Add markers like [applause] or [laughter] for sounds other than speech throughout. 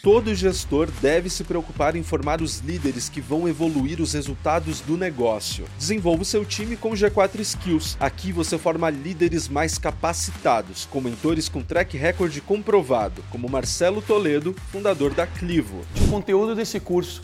Todo gestor deve se preocupar em formar os líderes que vão evoluir os resultados do negócio. Desenvolva o seu time com G4 Skills. Aqui você forma líderes mais capacitados, com mentores com track record comprovado, como Marcelo Toledo, fundador da Clivo. O conteúdo desse curso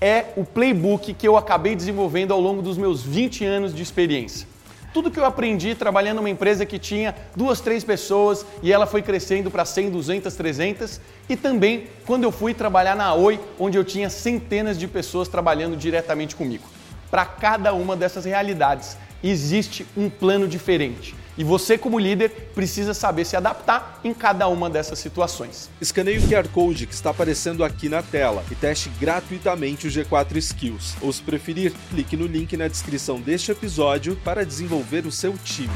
é o playbook que eu acabei desenvolvendo ao longo dos meus 20 anos de experiência tudo que eu aprendi trabalhando numa empresa que tinha duas, três pessoas e ela foi crescendo para 100, 200, 300. E também quando eu fui trabalhar na Oi, onde eu tinha centenas de pessoas trabalhando diretamente comigo. Para cada uma dessas realidades existe um plano diferente. E você, como líder, precisa saber se adaptar em cada uma dessas situações. Escaneie o QR Code que está aparecendo aqui na tela e teste gratuitamente o G4 Skills. Ou, se preferir, clique no link na descrição deste episódio para desenvolver o seu time.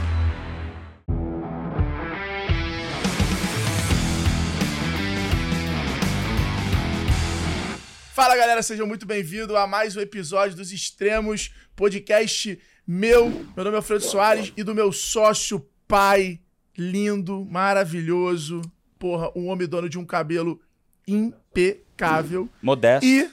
Fala galera, sejam muito bem-vindos a mais um episódio dos Extremos, podcast meu. Meu nome é Alfredo Soares e do meu sócio, pai, lindo, maravilhoso. Porra, um homem dono de um cabelo impecável. Modesto. E,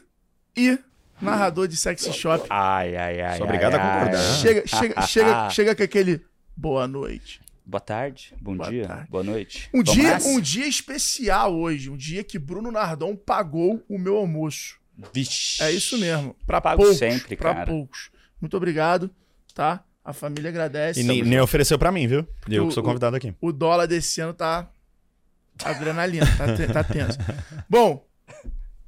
e narrador de sexy shop. Ai, ai, ai. Sou obrigado ai, a concordar. Chega, chega, chega, chega com aquele boa noite. Boa tarde, bom Boa dia, tarde. boa noite. Um Vamos dia, nessa? um dia especial hoje, um dia que Bruno Nardon pagou o meu almoço. Vixe. É isso mesmo. Pra Pago poucos. sempre, pra cara. poucos. Muito obrigado, tá? A família agradece. E nem, nem ofereceu pra mim, viu? Eu o- que sou convidado aqui. O dólar desse ano tá adrenalina, tá, tá tenso. [laughs] Bom,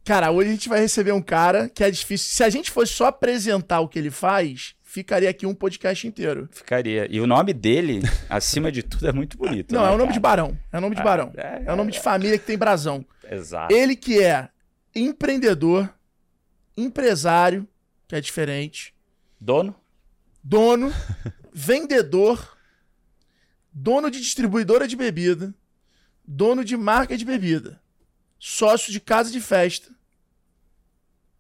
cara, hoje a gente vai receber um cara que é difícil. Se a gente fosse só apresentar o que ele faz, ficaria aqui um podcast inteiro. Ficaria. E o nome dele, [laughs] acima de tudo, é muito bonito. Não, né, é o nome cara? de barão. É o nome de Ah, barão. é, É o nome é, de família que tem brasão. Exato. Ele que é empreendedor, empresário, que é diferente, Dono? Dono, vendedor, dono de distribuidora de bebida, dono de marca de bebida, sócio de casa de festa.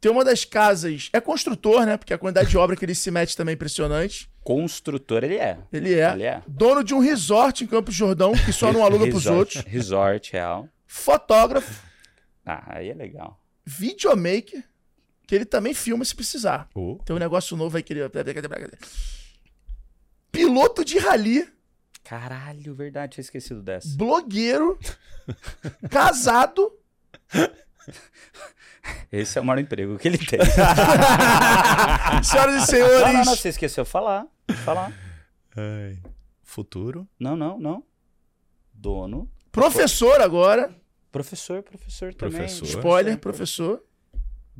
Tem uma das casas. É construtor, né? Porque a quantidade de obra que ele se mete também é impressionante. Construtor ele é. Ele é. Ele é. Dono de um resort em Campos Jordão, que só não aluga pros outros. Resort real. Fotógrafo, Ah, aí é legal. videomaker, que ele também filma se precisar. Oh. Tem um negócio novo aí que ele. Piloto de rally. Caralho, verdade, tinha esquecido dessa. blogueiro, [laughs] casado. Esse é o maior emprego que ele tem. [laughs] Senhoras e não, senhores, não, não, você esqueceu falar. Falar. Ai. Futuro. Não, não, não. Dono. professor agora. Professor, professor também. Professor. Spoiler, professor.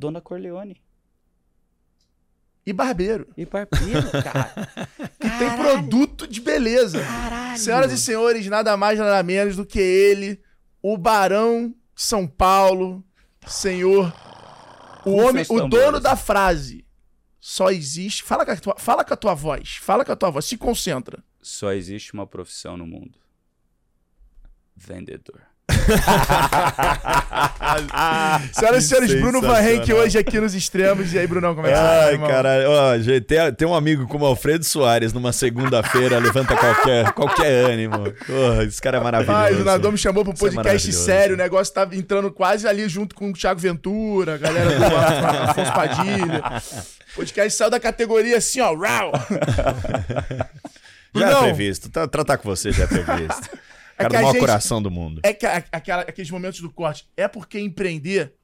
Dona Corleone. E barbeiro. E barbeiro, [laughs] cara. Que tem produto de beleza. Senhoras e senhores, nada mais, nada menos do que ele, o Barão de São Paulo, senhor. O homem, o dono da frase. Só existe. Fala com, a tua, fala com a tua voz. Fala com a tua voz. Se concentra. Só existe uma profissão no mundo. Vendedor. [laughs] Senhoras e senhores, Bruno Van Henk hoje aqui nos extremos. E aí, Brunão, como é que você tá, Ai. Ó, gente, tem, tem um amigo como Alfredo Soares numa segunda-feira, levanta qualquer, qualquer ânimo. Esse cara é maravilhoso. Rapaz, o Nadão me chamou pro é podcast maravilhoso. sério, o negócio tava entrando quase ali junto com o Thiago Ventura, a galera do [laughs] Afonso Padilha. O podcast saiu da categoria assim, ó, rau. Já é previsto. Tra- tratar com você já é previsto. É cara do maior gente- coração do mundo. É que a- aquela- aqueles momentos do corte, é porque empreender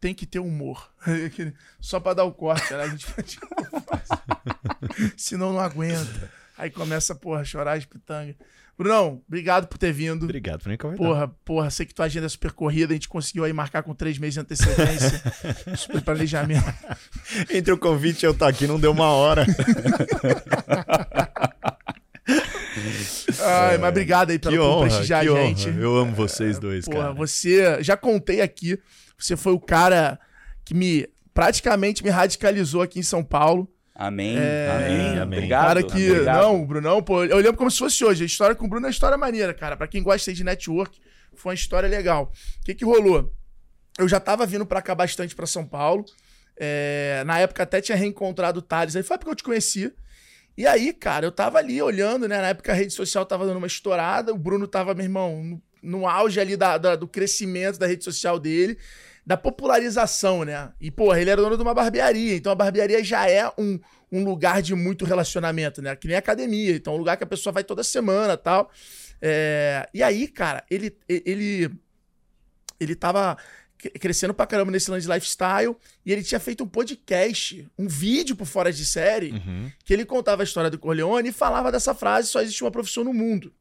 tem que ter humor. [laughs] Só pra dar o corte, né? A gente [laughs] Senão não aguenta. Aí começa, porra, a chorar as pitangas. Brunão, obrigado por ter vindo. Obrigado por me convidar. Porra, porra, sei que tua agenda é super corrida, a gente conseguiu aí marcar com três meses de antecedência. [laughs] super planejamento. Entre o convite e eu estar aqui não deu uma hora. Ai, mas obrigado aí pelo que por honra, prestigiar que a honra. gente. Eu amo vocês dois, Porra, cara. você. Já contei aqui, você foi o cara que me. praticamente me radicalizou aqui em São Paulo. Amém. É, amém. amém. Obrigado. cara que. obrigado. Não, Brunão, pô, eu lembro como se fosse hoje. A história com o Bruno é uma história maneira, cara. Pra quem gosta aí de network, foi uma história legal. O que que rolou? Eu já tava vindo pra cá bastante pra São Paulo. É, na época até tinha reencontrado o Thales. Aí foi porque eu te conheci. E aí, cara, eu tava ali olhando, né? Na época a rede social tava dando uma estourada. O Bruno tava, meu irmão, no- no auge ali da, da- do crescimento da rede social dele, da popularização, né? E, porra, ele era dono de uma barbearia, então a barbearia já é um, um lugar de muito relacionamento, né? Que nem academia, então é um lugar que a pessoa vai toda semana tal. É, E aí, cara, ele, ele, ele tava crescendo pra caramba nesse lance de lifestyle e ele tinha feito um podcast, um vídeo por fora de série, Uhum. que ele contava a história do Corleone e falava dessa frase: só existe uma profissão no mundo.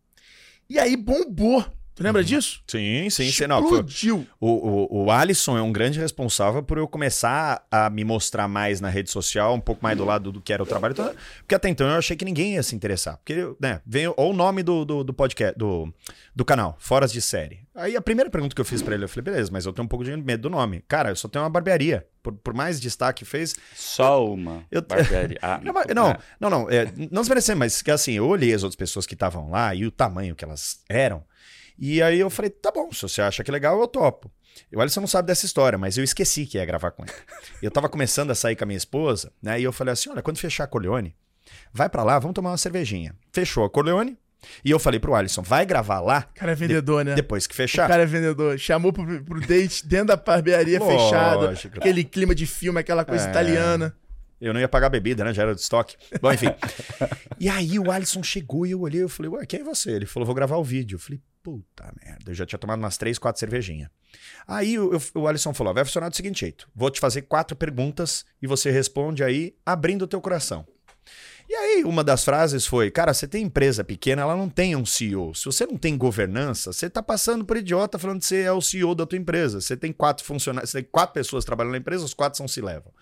E aí bombou. Tu lembra disso? Sim, sim. Não, foi- Explodiu. o, o, o Alisson é um grande responsável por eu começar a me mostrar mais na rede social, um pouco mais do lado do que era o trabalho. Então, Porque até então eu achei que ninguém ia se interessar. Porque, né, veio ou o nome do, do, do podcast, do, do canal, Foras de Série. Aí a primeira pergunta que eu fiz pra ele, eu falei, beleza, mas eu tenho um pouco de medo do nome. Cara, eu só tenho uma barbearia. Por, por mais destaque que fez, Só uma Eu- [laughs] barbearia. Ah, não, mas- não, não, não, é, não desmerecendo, mas que assim, eu olhei as outras pessoas que estavam lá e o tamanho que elas eram. E aí eu falei, tá bom, se você acha que é legal, eu topo. E o Alisson não sabe dessa história, mas eu esqueci que ia gravar com ele. Eu tava começando a sair com a minha esposa, né? E eu falei assim: olha, quando fechar a Corleone, vai pra lá, vamos tomar uma cervejinha. Fechou a Corleone. E eu falei pro Alisson, vai gravar lá O cara é vendedor, né? depois que O fechar. cara é vendedor. Chamou pro, pro date dentro da barbearia fechada. Aquele clima de filme, aquela coisa É. italiana. Eu não ia pagar bebida, né? Já era de estoque. Bom, enfim. [laughs] e aí o Alisson chegou e eu olhei eu falei, ué, quem é você? Ele falou, vou gravar o vídeo. Eu falei, puta merda. Eu já tinha tomado umas três, quatro cervejinhas. Aí eu- o Alisson falou, vai funcionar do seguinte jeito. Vou te fazer quatro perguntas e você responde aí abrindo o teu coração. E aí, uma das frases foi: Cara, você tem empresa pequena, ela não tem um CEO. Se você não tem governança, você tá passando por idiota falando que você é o CEO da tua empresa. Você tem quatro funcionários, você tem quatro pessoas trabalhando na empresa, os quatro são se levam.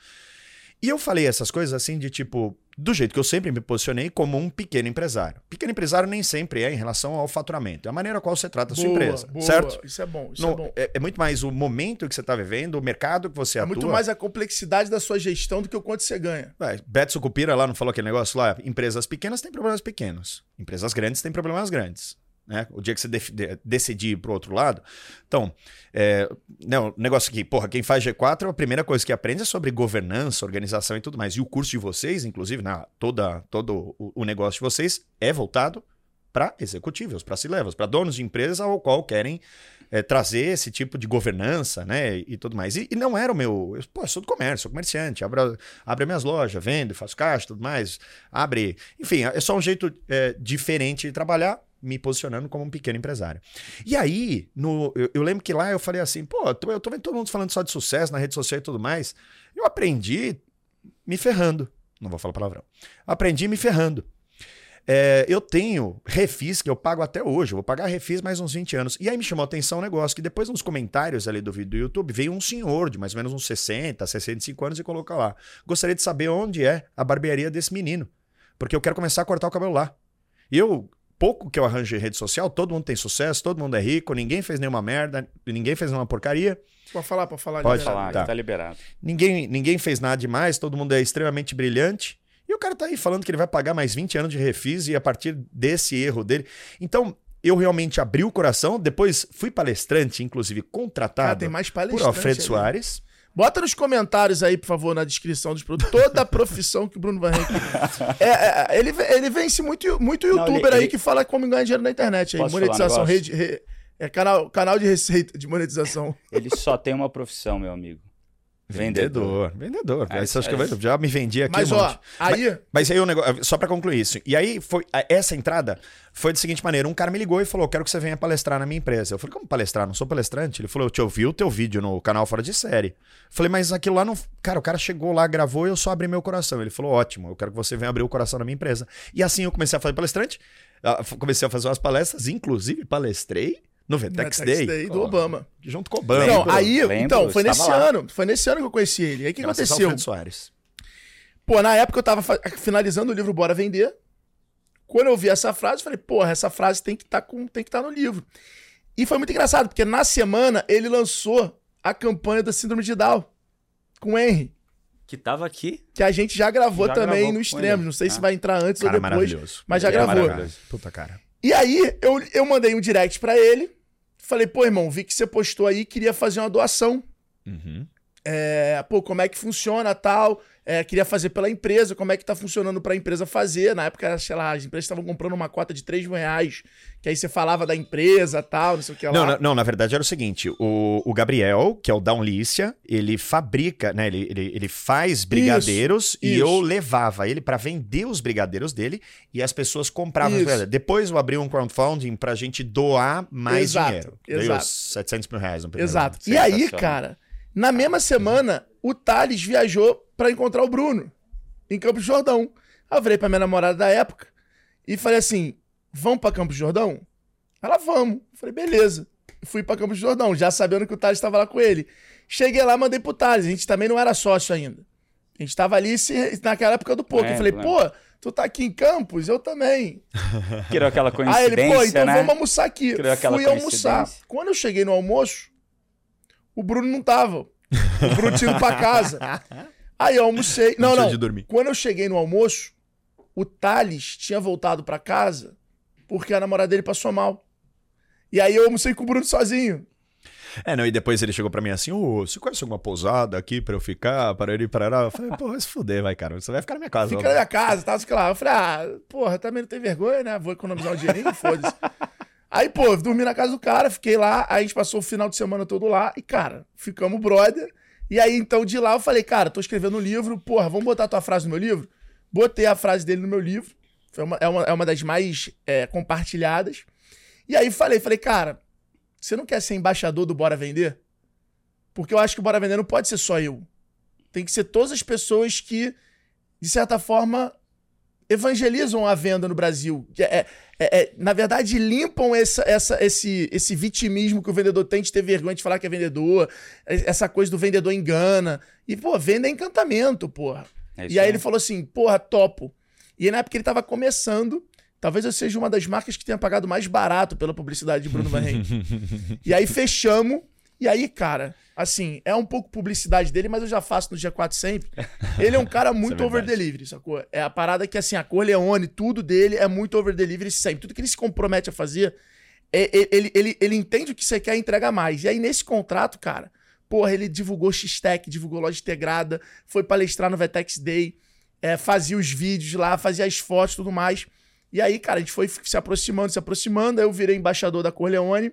E eu falei essas coisas assim de tipo, do jeito que eu sempre me posicionei como um pequeno empresário. Pequeno empresário nem sempre é em relação ao faturamento, é a maneira qual você trata a sua Boa, empresa, boa. certo? Isso é bom, isso Não, é bom. é, é muito mais o momento que você está vivendo, o mercado que você É atua. muito mais a complexidade da sua gestão do que o quanto você ganha. Ué, Beto Cupira lá não falou aquele negócio lá? Empresas pequenas têm problemas pequenos. Empresas grandes têm problemas grandes. Né? O dia que você de- decidir ir pro outro lado. Então, é, né, o negócio aqui, porra, quem faz G4, a primeira coisa que aprende é sobre governança, organização e tudo mais. E o curso de vocês, inclusive, né, toda, todo o, o negócio de vocês é voltado para executivos, para C-levels, para donos de empresa ao qual querem é, trazer esse tipo de governança, né, e tudo mais. E, e não era o meu, eu, pô, eu sou do comércio, sou comerciante, abro, abre minhas lojas, vendo, faço caixa, tudo mais, abre, enfim, é só um jeito é, diferente de trabalhar, me posicionando como um pequeno empresário. E aí, no, eu, eu lembro que lá eu falei assim, pô, eu tô, eu tô vendo todo mundo falando só de sucesso na rede social e tudo mais, eu aprendi me ferrando, não vou falar palavrão, aprendi me ferrando. É, eu tenho refis que eu pago até hoje. Eu vou pagar refis mais uns 20 anos. E aí me chamou a atenção um negócio que depois nos comentários ali do vídeo do YouTube veio um senhor de mais ou menos uns 60, 65 anos e coloca lá. Gostaria de saber onde é a barbearia desse menino. Porque eu quero começar a cortar o cabelo lá. E eu, pouco que eu arranjo em rede social, todo mundo tem sucesso, todo mundo é rico, ninguém fez nenhuma merda, ninguém fez nenhuma porcaria. Pode falar, pode falar. Pode liberado. falar, Tá. tá liberado. Ninguém, ninguém fez nada demais, todo mundo é extremamente brilhante. E o cara tá aí falando que ele vai pagar mais 20 anos de refis e a partir desse erro dele. Então, eu realmente abri o coração, depois fui palestrante, inclusive Cara, contratado tem mais por palestrante Alfredo ali. Soares. Bota nos comentários aí, por favor, na descrição dos produtos, toda a profissão que o Bruno Van Henrique... É, é, ele, ele vence muito, muito Não, youtuber ele- aí ele- que fala como ganhar dinheiro na internet. Aí, Posso monetização, rede, re- é canal, canal de receita de monetização. Ele só tem uma profissão, meu amigo. Vendedor. Vendedor. Isso acho que eu já me vendi aqui Mas, um ó, monte. aí... Mas aí o negócio, só pra concluir isso. E aí foi essa entrada foi da seguinte maneira, um cara me ligou e falou: "Quero que você venha palestrar na minha empresa". Eu falei: "Como palestrar? Não sou palestrante". Ele falou: "Eu te ouvi o teu vídeo no canal Fora de Série". Eu falei: "Mas aquilo lá não, cara, o cara chegou lá, gravou e eu só abri meu coração". Ele falou: "Ótimo, eu quero que você venha abrir o coração na minha empresa". E assim eu comecei a fazer palestrante, comecei a fazer umas palestras, inclusive palestrei no Vetex Day, Day do Ó, Obama. junto com o Obama. Não, Lembro, aí, lembro, então, foi nesse lá. ano. Foi nesse ano que eu conheci ele. Aí o que Graças ao aconteceu? Alfredo Soares. Pô, na época eu tava finalizando o livro Bora Vender. Quando eu vi essa frase, eu falei, porra, essa frase tem que estar com, tem que estar no livro. E foi muito engraçado, porque na semana ele lançou a campanha da Síndrome de Down com o Henry, Que tava aqui. que a gente já gravou Já também gravou no extremo. Não sei se Ah. vai entrar antes Cara ou depois. maravilhoso. mas já Ele é gravou. maravilhoso. Puta cara. E aí eu, eu mandei um direct pra ele. Falei, pô, irmão, vi que você postou aí, queria fazer uma doação. Uhum. É, pô, como é que funciona tal? É, queria fazer pela empresa, como é que tá funcionando pra empresa fazer. Na época, sei lá, as empresas estavam comprando uma cota de 3 mil reais, que aí você falava da empresa tal, não sei o que lá. Não, na, não, na verdade era o seguinte: o, o Gabriel, que é o da Unlícia, ele fabrica, né? Ele, ele, ele faz brigadeiros e isso. eu levava ele pra vender os brigadeiros dele e as pessoas compravam os Isso. brigadeiros. Depois eu abri um crowdfunding pra gente doar mais Exato, dinheiro. Deu exato. 700 mil reais no primeiro Exato. ano. E aí, cara, na mesma semana, o Thales viajou pra encontrar o Bruno em Campos do Jordão. Aí eu falei pra minha namorada da época e falei assim: vamos pra Campos do Jordão? Ela, vamos. Eu falei, beleza. Fui pra Campos do Jordão, já sabendo que o Thales estava lá com ele. Cheguei lá, mandei pro Thales. A gente também não era sócio ainda. A gente tava ali se- naquela época do poker. É, eu falei, lembro. pô, tu tá aqui em Campos? Eu também. [laughs] Criou aquela Aí coincidência, ele, pô, então né? vamos almoçar aqui. Criou aquela Fui almoçar. Quando eu cheguei no almoço, o Bruno não tava. O Bruno tinha ido pra casa. [laughs] Aí eu almocei. Não, não. dormir. Quando eu cheguei no almoço, o Thales tinha voltado pra casa porque a namorada dele passou mal. E aí eu almocei com o Bruno sozinho. É, não, e depois ele chegou pra mim assim: Ô, você conhece alguma pousada aqui pra eu ficar? Para ele parar? Eu falei: pô, vai se fuder, vai, cara. Você vai ficar na minha casa. Fica na minha casa, tal, sei lá. Eu falei, ah, porra, também não tem vergonha, né? Vou economizar um dinheirinho, foda-se. [laughs] Aí, pô, eu dormi na casa do cara, fiquei lá, aí a gente passou o final de semana todo lá, e, cara, ficamos brother. E aí, então, de lá eu falei, cara, tô escrevendo um livro, porra, vamos botar tua frase no meu livro? Botei a frase dele no meu livro, foi uma, é, uma, é uma das mais é, compartilhadas. E aí falei, falei, cara, você não quer ser embaixador do Bora Vender? Porque eu acho que o Bora Vender não pode ser só eu. Tem que ser todas as pessoas que, de certa forma, evangelizam a venda no Brasil. É, é- é- na verdade, limpam essa, essa- esse, esse vitimismo que o vendedor tem de ter vergonha de falar que é vendedor, essa coisa do vendedor engana. E, pô, venda é encantamento, porra. É e aí ele falou assim, porra, topo. E na época ele tava começando, talvez eu seja uma das marcas que tenha pagado mais barato pela publicidade de Bruno Van [laughs] e aí fechamos, e aí, cara, assim, é um pouco publicidade dele, mas eu já faço no G4 sempre. Ele é um cara [laughs] muito é over delivery, sacou? É a parada que, assim, a Corleone, tudo dele é muito over delivery sempre. Tudo que ele se compromete a fazer, é- é- ele, ele, ele entende o que você quer e entrega mais. E aí, nesse contrato, cara, porra, ele divulgou X-Tech, divulgou loja integrada, foi palestrar no Vetex Day, é, fazia os vídeos lá, fazia as fotos e tudo mais. E aí, cara, a gente foi se aproximando, se aproximando, aí eu virei embaixador da Corleone.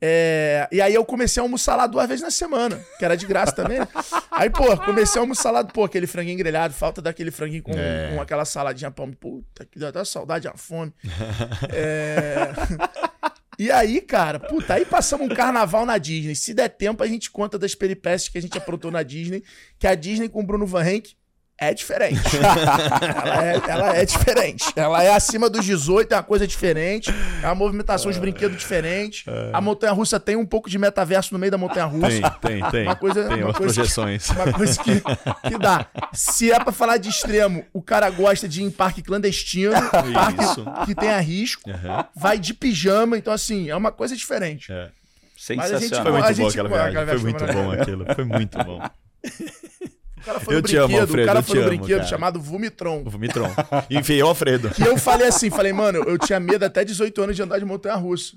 É, e aí eu comecei a almoçar lá duas vezes na semana, que era de graça também. né? [laughs] Aí, pô, comecei a almoçar lá, pô, aquele franguinho grelhado, falta daquele franguinho com, É. com aquela saladinha pão. Puta, que até saudade, a fome. [laughs] É... [laughs] E aí, cara, puta, aí passamos um carnaval na Disney. Se der tempo, a gente conta das peripécias que a gente aprontou na Disney, que a Disney com o Bruno Van Henk é diferente. [laughs] ela, é, ela é diferente. Ela é acima dos 18, é uma coisa diferente. É uma movimentação de brinquedo diferente. A montanha-russa tem um pouco de metaverso no meio da montanha-russa. Tem, tem, tem. Uma coisa- tem uma umas coisa que- projeções. Uma coisa que, que dá. Se é pra falar de extremo, o cara gosta de ir em parque clandestino, parque Isso. que tenha risco, Aham. vai de pijama, então assim, é uma coisa diferente. É. Mas a gente Foi muito a bom gente- aquela viagem. Foi muito bom aquilo. Foi muito bom. [laughs] Cara foi Eu no te amo, brinquedo, Alfredo, o cara foi no amo, brinquedo cara. chamado Vumitron. O Vomitron. Enfiei o Alfredo. E eu falei assim, falei, mano, eu tinha medo até 18 anos de andar de montanha-russa.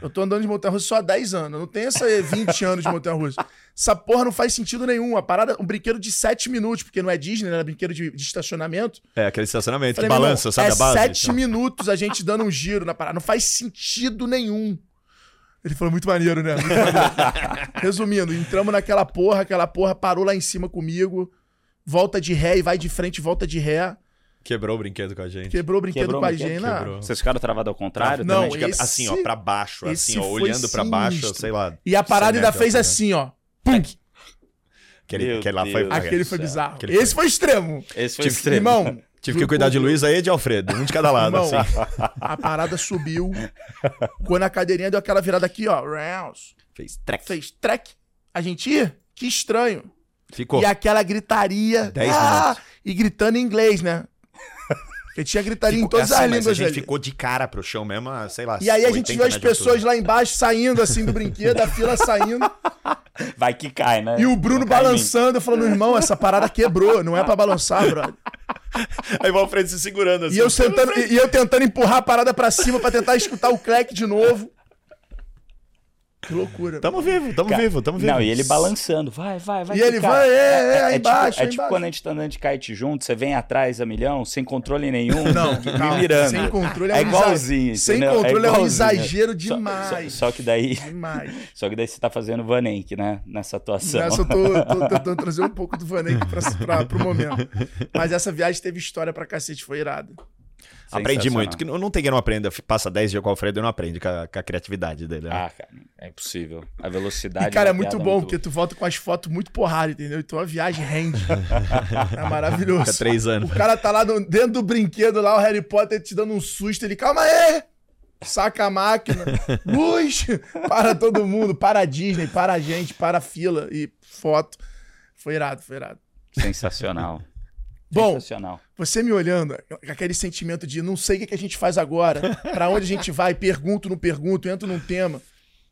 Eu tô andando de montanha-russa só há 10 anos. Eu não tenho essa 20 anos de montanha-russa. Essa porra não faz sentido nenhum. A parada, um brinquedo de 7 minutos, porque não é Disney, né? Era brinquedo de, de estacionamento. É, aquele estacionamento Falei, que meu irmão, balança, sabe é a base? 7 minutos a gente dando um giro na parada. Não faz sentido nenhum. Ele falou muito maneiro, né? Muito maneiro. [laughs] Resumindo, entramos naquela porra, aquela porra parou lá em cima comigo. Volta de ré e vai de frente, volta de ré. Quebrou o brinquedo com a gente. Quebrou o brinquedo Quebrou o com a brinquedo? gente. na- Quebrou. Vocês ficaram travados ao contrário? Não, também? Esse- assim, ó, pra baixo, assim, ó, olhando pra baixo, sei lá. E a parada 100 ainda fez altura. assim, ó. Pum! Aquele, aquele lá foi. Aquele foi bizarro. Aquele Esse foi extremo. Esse foi Tive- extremo. Irmão. Tive que cuidar de aí e de Alfredo, um de cada lado, Irmão, assim. a parada subiu. Quando a cadeirinha deu aquela virada aqui, ó. rounds, Fez trek. Fez trek. A gente, ih, que estranho. Ficou. E aquela gritaria. Dez ah, minutos. E gritando em inglês, né? Porque tinha gritaria em Ficou- todas assim, as línguas a gente ali. ficou de cara pro chão mesmo, sei lá. E aí a gente 80 viu as de pessoas altura. lá embaixo saindo assim do brinquedo, a fila saindo. Vai que cai, né? E o Bruno em balançando, falando, irmão, essa parada quebrou, não é pra balançar, brother. [laughs] Aí o Alfredo se segurando assim. E eu, sentando, e eu tentando empurrar a parada pra cima pra tentar escutar o clack de novo. Que loucura. Tamo vivo, tamo Cara, vivo, tamo vivo. Não, e ele balançando. Vai, vai, vai. E ele vai, é, é, aí tipo, embaixo, é tipo embaixo. quando a gente tá andando de kite junto, você vem atrás a milhão, sem controle nenhum, [laughs] Não, me calma, mirando. sem controle é é um igualzinho. exa- Sem entendeu? controle é, um exagero Só- demais. Só, só que daí, Demais. [laughs] só que daí você tá fazendo Vanenck, né? Nessa atuação. Nessa eu tô, tô [laughs] tentando trazer um pouco do pra, pra, pro momento. Mas essa viagem teve história pra cacete, foi irada. Aprendi muito. Que não não tem quem não aprenda. Passa 10 dias com o Alfredo e não aprende com a, com a criatividade dele. né? Ah, cara, é impossível. A velocidade. E, cara, é muito bom, porque tu volta com as fotos muito porrada, entendeu? Então a viagem rende. [laughs] é maravilhoso. Fica três anos. O cara tá lá no- dentro do brinquedo, lá, o Harry Potter te dando um susto. Ele, calma aí! Saca a máquina. [laughs] Luz! Para todo mundo. Para a Disney, para a gente, para a fila. E foto. Foi irado, foi irado. Sensacional. Bom, Sensacional. você me olhando, com aquele sentimento de não sei o que, a gente faz agora, pra onde a gente vai, pergunto, não pergunto, entro num tema.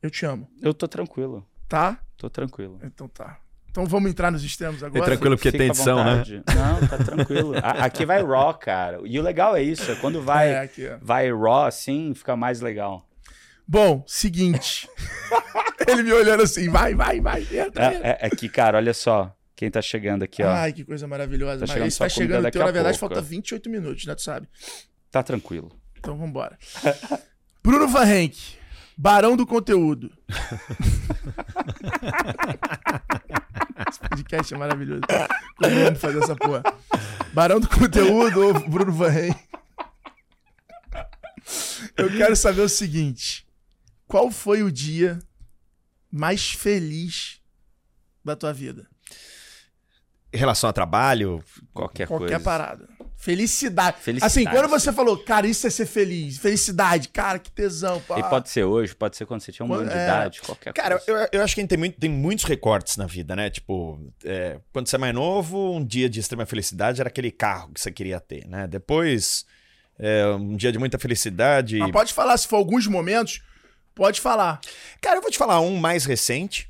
Eu te amo, Eu tô tranquilo. tá? Tô tranquilo. Então tá. Então vamos entrar nos extremos É agora. tranquilo porque Fica tem edição, né? Não, tá tranquilo. A- aqui vai raw, cara. E o legal é isso, é quando vai, É, aqui, vai raw assim, fica mais legal. Bom, seguinte. [laughs] Ele me olhando assim, vai, vai, vai, entra, É, é- é que, cara, olha só. Quem tá chegando aqui, ó. Ai, que coisa maravilhosa. Tá Mas chegando tá chegando, daqui teu, na verdade, pouco. falta 28 minutos, né? Tu sabe. Tá tranquilo. Então vambora. [laughs] Bruno Van Henk, Barão do Conteúdo. [laughs] Esse podcast é maravilhoso. Como amo fazer essa porra. Barão do Conteúdo ou Bruno Van Henk? Eu quero saber o seguinte. Qual foi o dia mais feliz da tua vida? Em relação a trabalho, Qualquer, Qualquer coisa. parada. Felicidade. Felicidade. Assim, quando você falou, cara, isso é ser feliz. Felicidade, cara, que tesão. Pá. E pode ser hoje, pode ser quando você tinha um ano de é. idade, qualquer Cara, coisa. eu, eu acho que a gente tem, muito- tem muitos recortes na vida, né? Tipo, é, quando você é mais novo, um dia de extrema felicidade era aquele carro que você queria ter, né? Depois, é, um dia de muita felicidade. Mas pode falar, se for alguns momentos, pode falar. Cara, eu vou te falar um mais recente,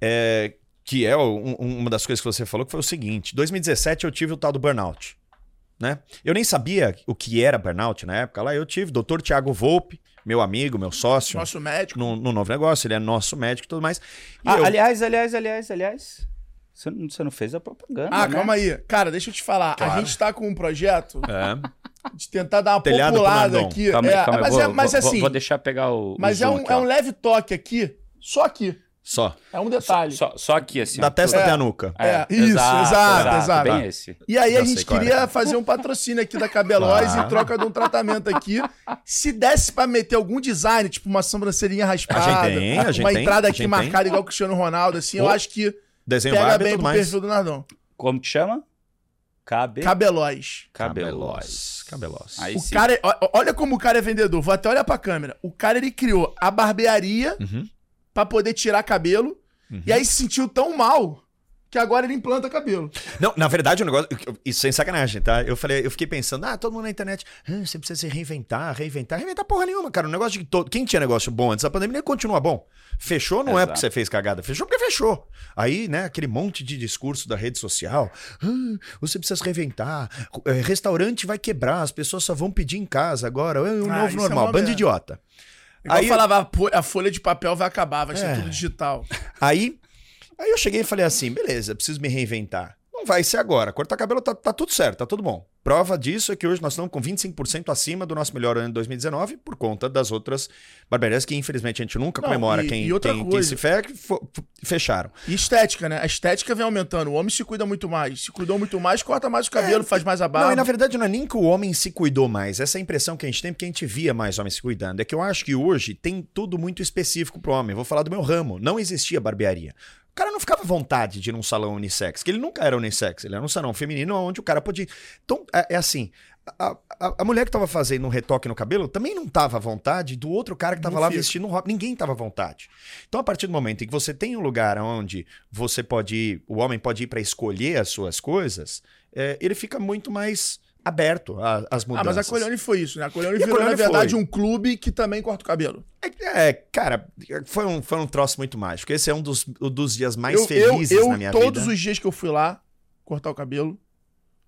é, que é um- um- uma das coisas que você falou, que foi o seguinte: 2017 eu tive o tal do burnout. Né? Eu nem sabia o que era burnout na época. Lá eu tive, doutor Tiago Volpe, meu amigo, meu sócio, Nosso médico. no, no novo negócio, ele é nosso médico e tudo mais. E Ah, eu- aliás, aliás, aliás, aliás. Você não, você não fez a propaganda. Ah, né? calma aí. Cara, deixa eu te falar. A gente tá com um projeto É. de tentar dar uma Telhado populada aqui. Calma É, calma mas, vou, é, mas vou- assim, Vou deixar pegar o. o mas é zoom um, aqui, é um leve toque aqui, só aqui. Só. É um detalhe. Só, só aqui, assim. Da testa É. até a nuca. É, isso, exato, exato. Bem esse. E aí Já a gente é. queria fazer um patrocínio aqui da Cabelóis Ah. em troca de um tratamento aqui. Se desse pra meter algum design, tipo uma sobrancelhinha raspada, A gente tem, a gente uma tem, entrada a aqui gente marcada igual o Cristiano Ronaldo, assim, eu acho que Desenho pega bem pro mais. perfil do Nardon. Como que chama? Cabe... Cabelóis. Cabelós. Cabelós. Aí O sim. cara, é- olha como o cara é vendedor. Vou até olhar pra câmera. O cara ele criou a barbearia Uhum. Pra poder tirar cabelo e aí se sentiu tão mal que agora ele implanta cabelo. Não, na verdade, o negócio. Isso sem sacanagem, tá? Eu falei, eu fiquei pensando, ah, todo mundo na internet, ah, você precisa se reinventar, reinventar. Reinventar porra nenhuma, cara. O negócio de que todo. Quem tinha negócio bom antes da pandemia, continua bom. Fechou não é Exato. porque você fez cagada, fechou porque fechou. Aí, né, aquele monte de discurso da rede social. Ah, você precisa se reinventar. eh, Restaurante vai quebrar, as pessoas só vão pedir em casa agora. É o Ah, novo é normal. Bando de idiota. Igual Aí- eu falava, a folha de papel vai acabar, vai ser É. tudo digital. Aí, aí eu cheguei e falei assim: beleza, preciso me reinventar. Não vai ser agora. Cortar cabelo tá, tá tudo certo, tá tudo bom. Prova disso é que hoje nós estamos com 25% acima do nosso melhor ano de 2019 por conta das outras barbearias que infelizmente a gente nunca Não, comemora e- quem, e outra quem, quem coisa. se fe- fo- fecharam. E estética, né? A estética vem aumentando. O homem se cuida muito mais. Se cuidou muito mais, corta mais o cabelo, faz mais a barba. Não, e na verdade não é nem que o homem se cuidou mais. Essa é a impressão que a gente tem, porque a gente via mais homens se cuidando. É que eu acho que hoje tem tudo muito específico pro homem. Vou falar do meu ramo. Não existia barbearia. O cara não ficava à vontade de ir num salão unissex, que ele nunca era unissex, ele era um salão feminino onde o cara podia. Então, é, é assim. A, a- a mulher que tava fazendo um retoque no cabelo também não tava à vontade do outro cara que tava Não lá fica. vestindo roupa. Ninguém tava à vontade. Então, a partir do momento em que você tem um lugar onde você pode ir, o homem pode ir para escolher as suas coisas, é, ele fica muito mais aberto a- às Ah, mudanças. mas a Colione foi isso, né? A Colione E a virou, Colione na verdade, foi. um clube que também corta o cabelo. É, é, cara, foi um, foi um troço muito mágico. Esse é um dos, um dos dias mais eu, felizes eu, eu, na minha todos vida. os dias que eu fui lá cortar o cabelo,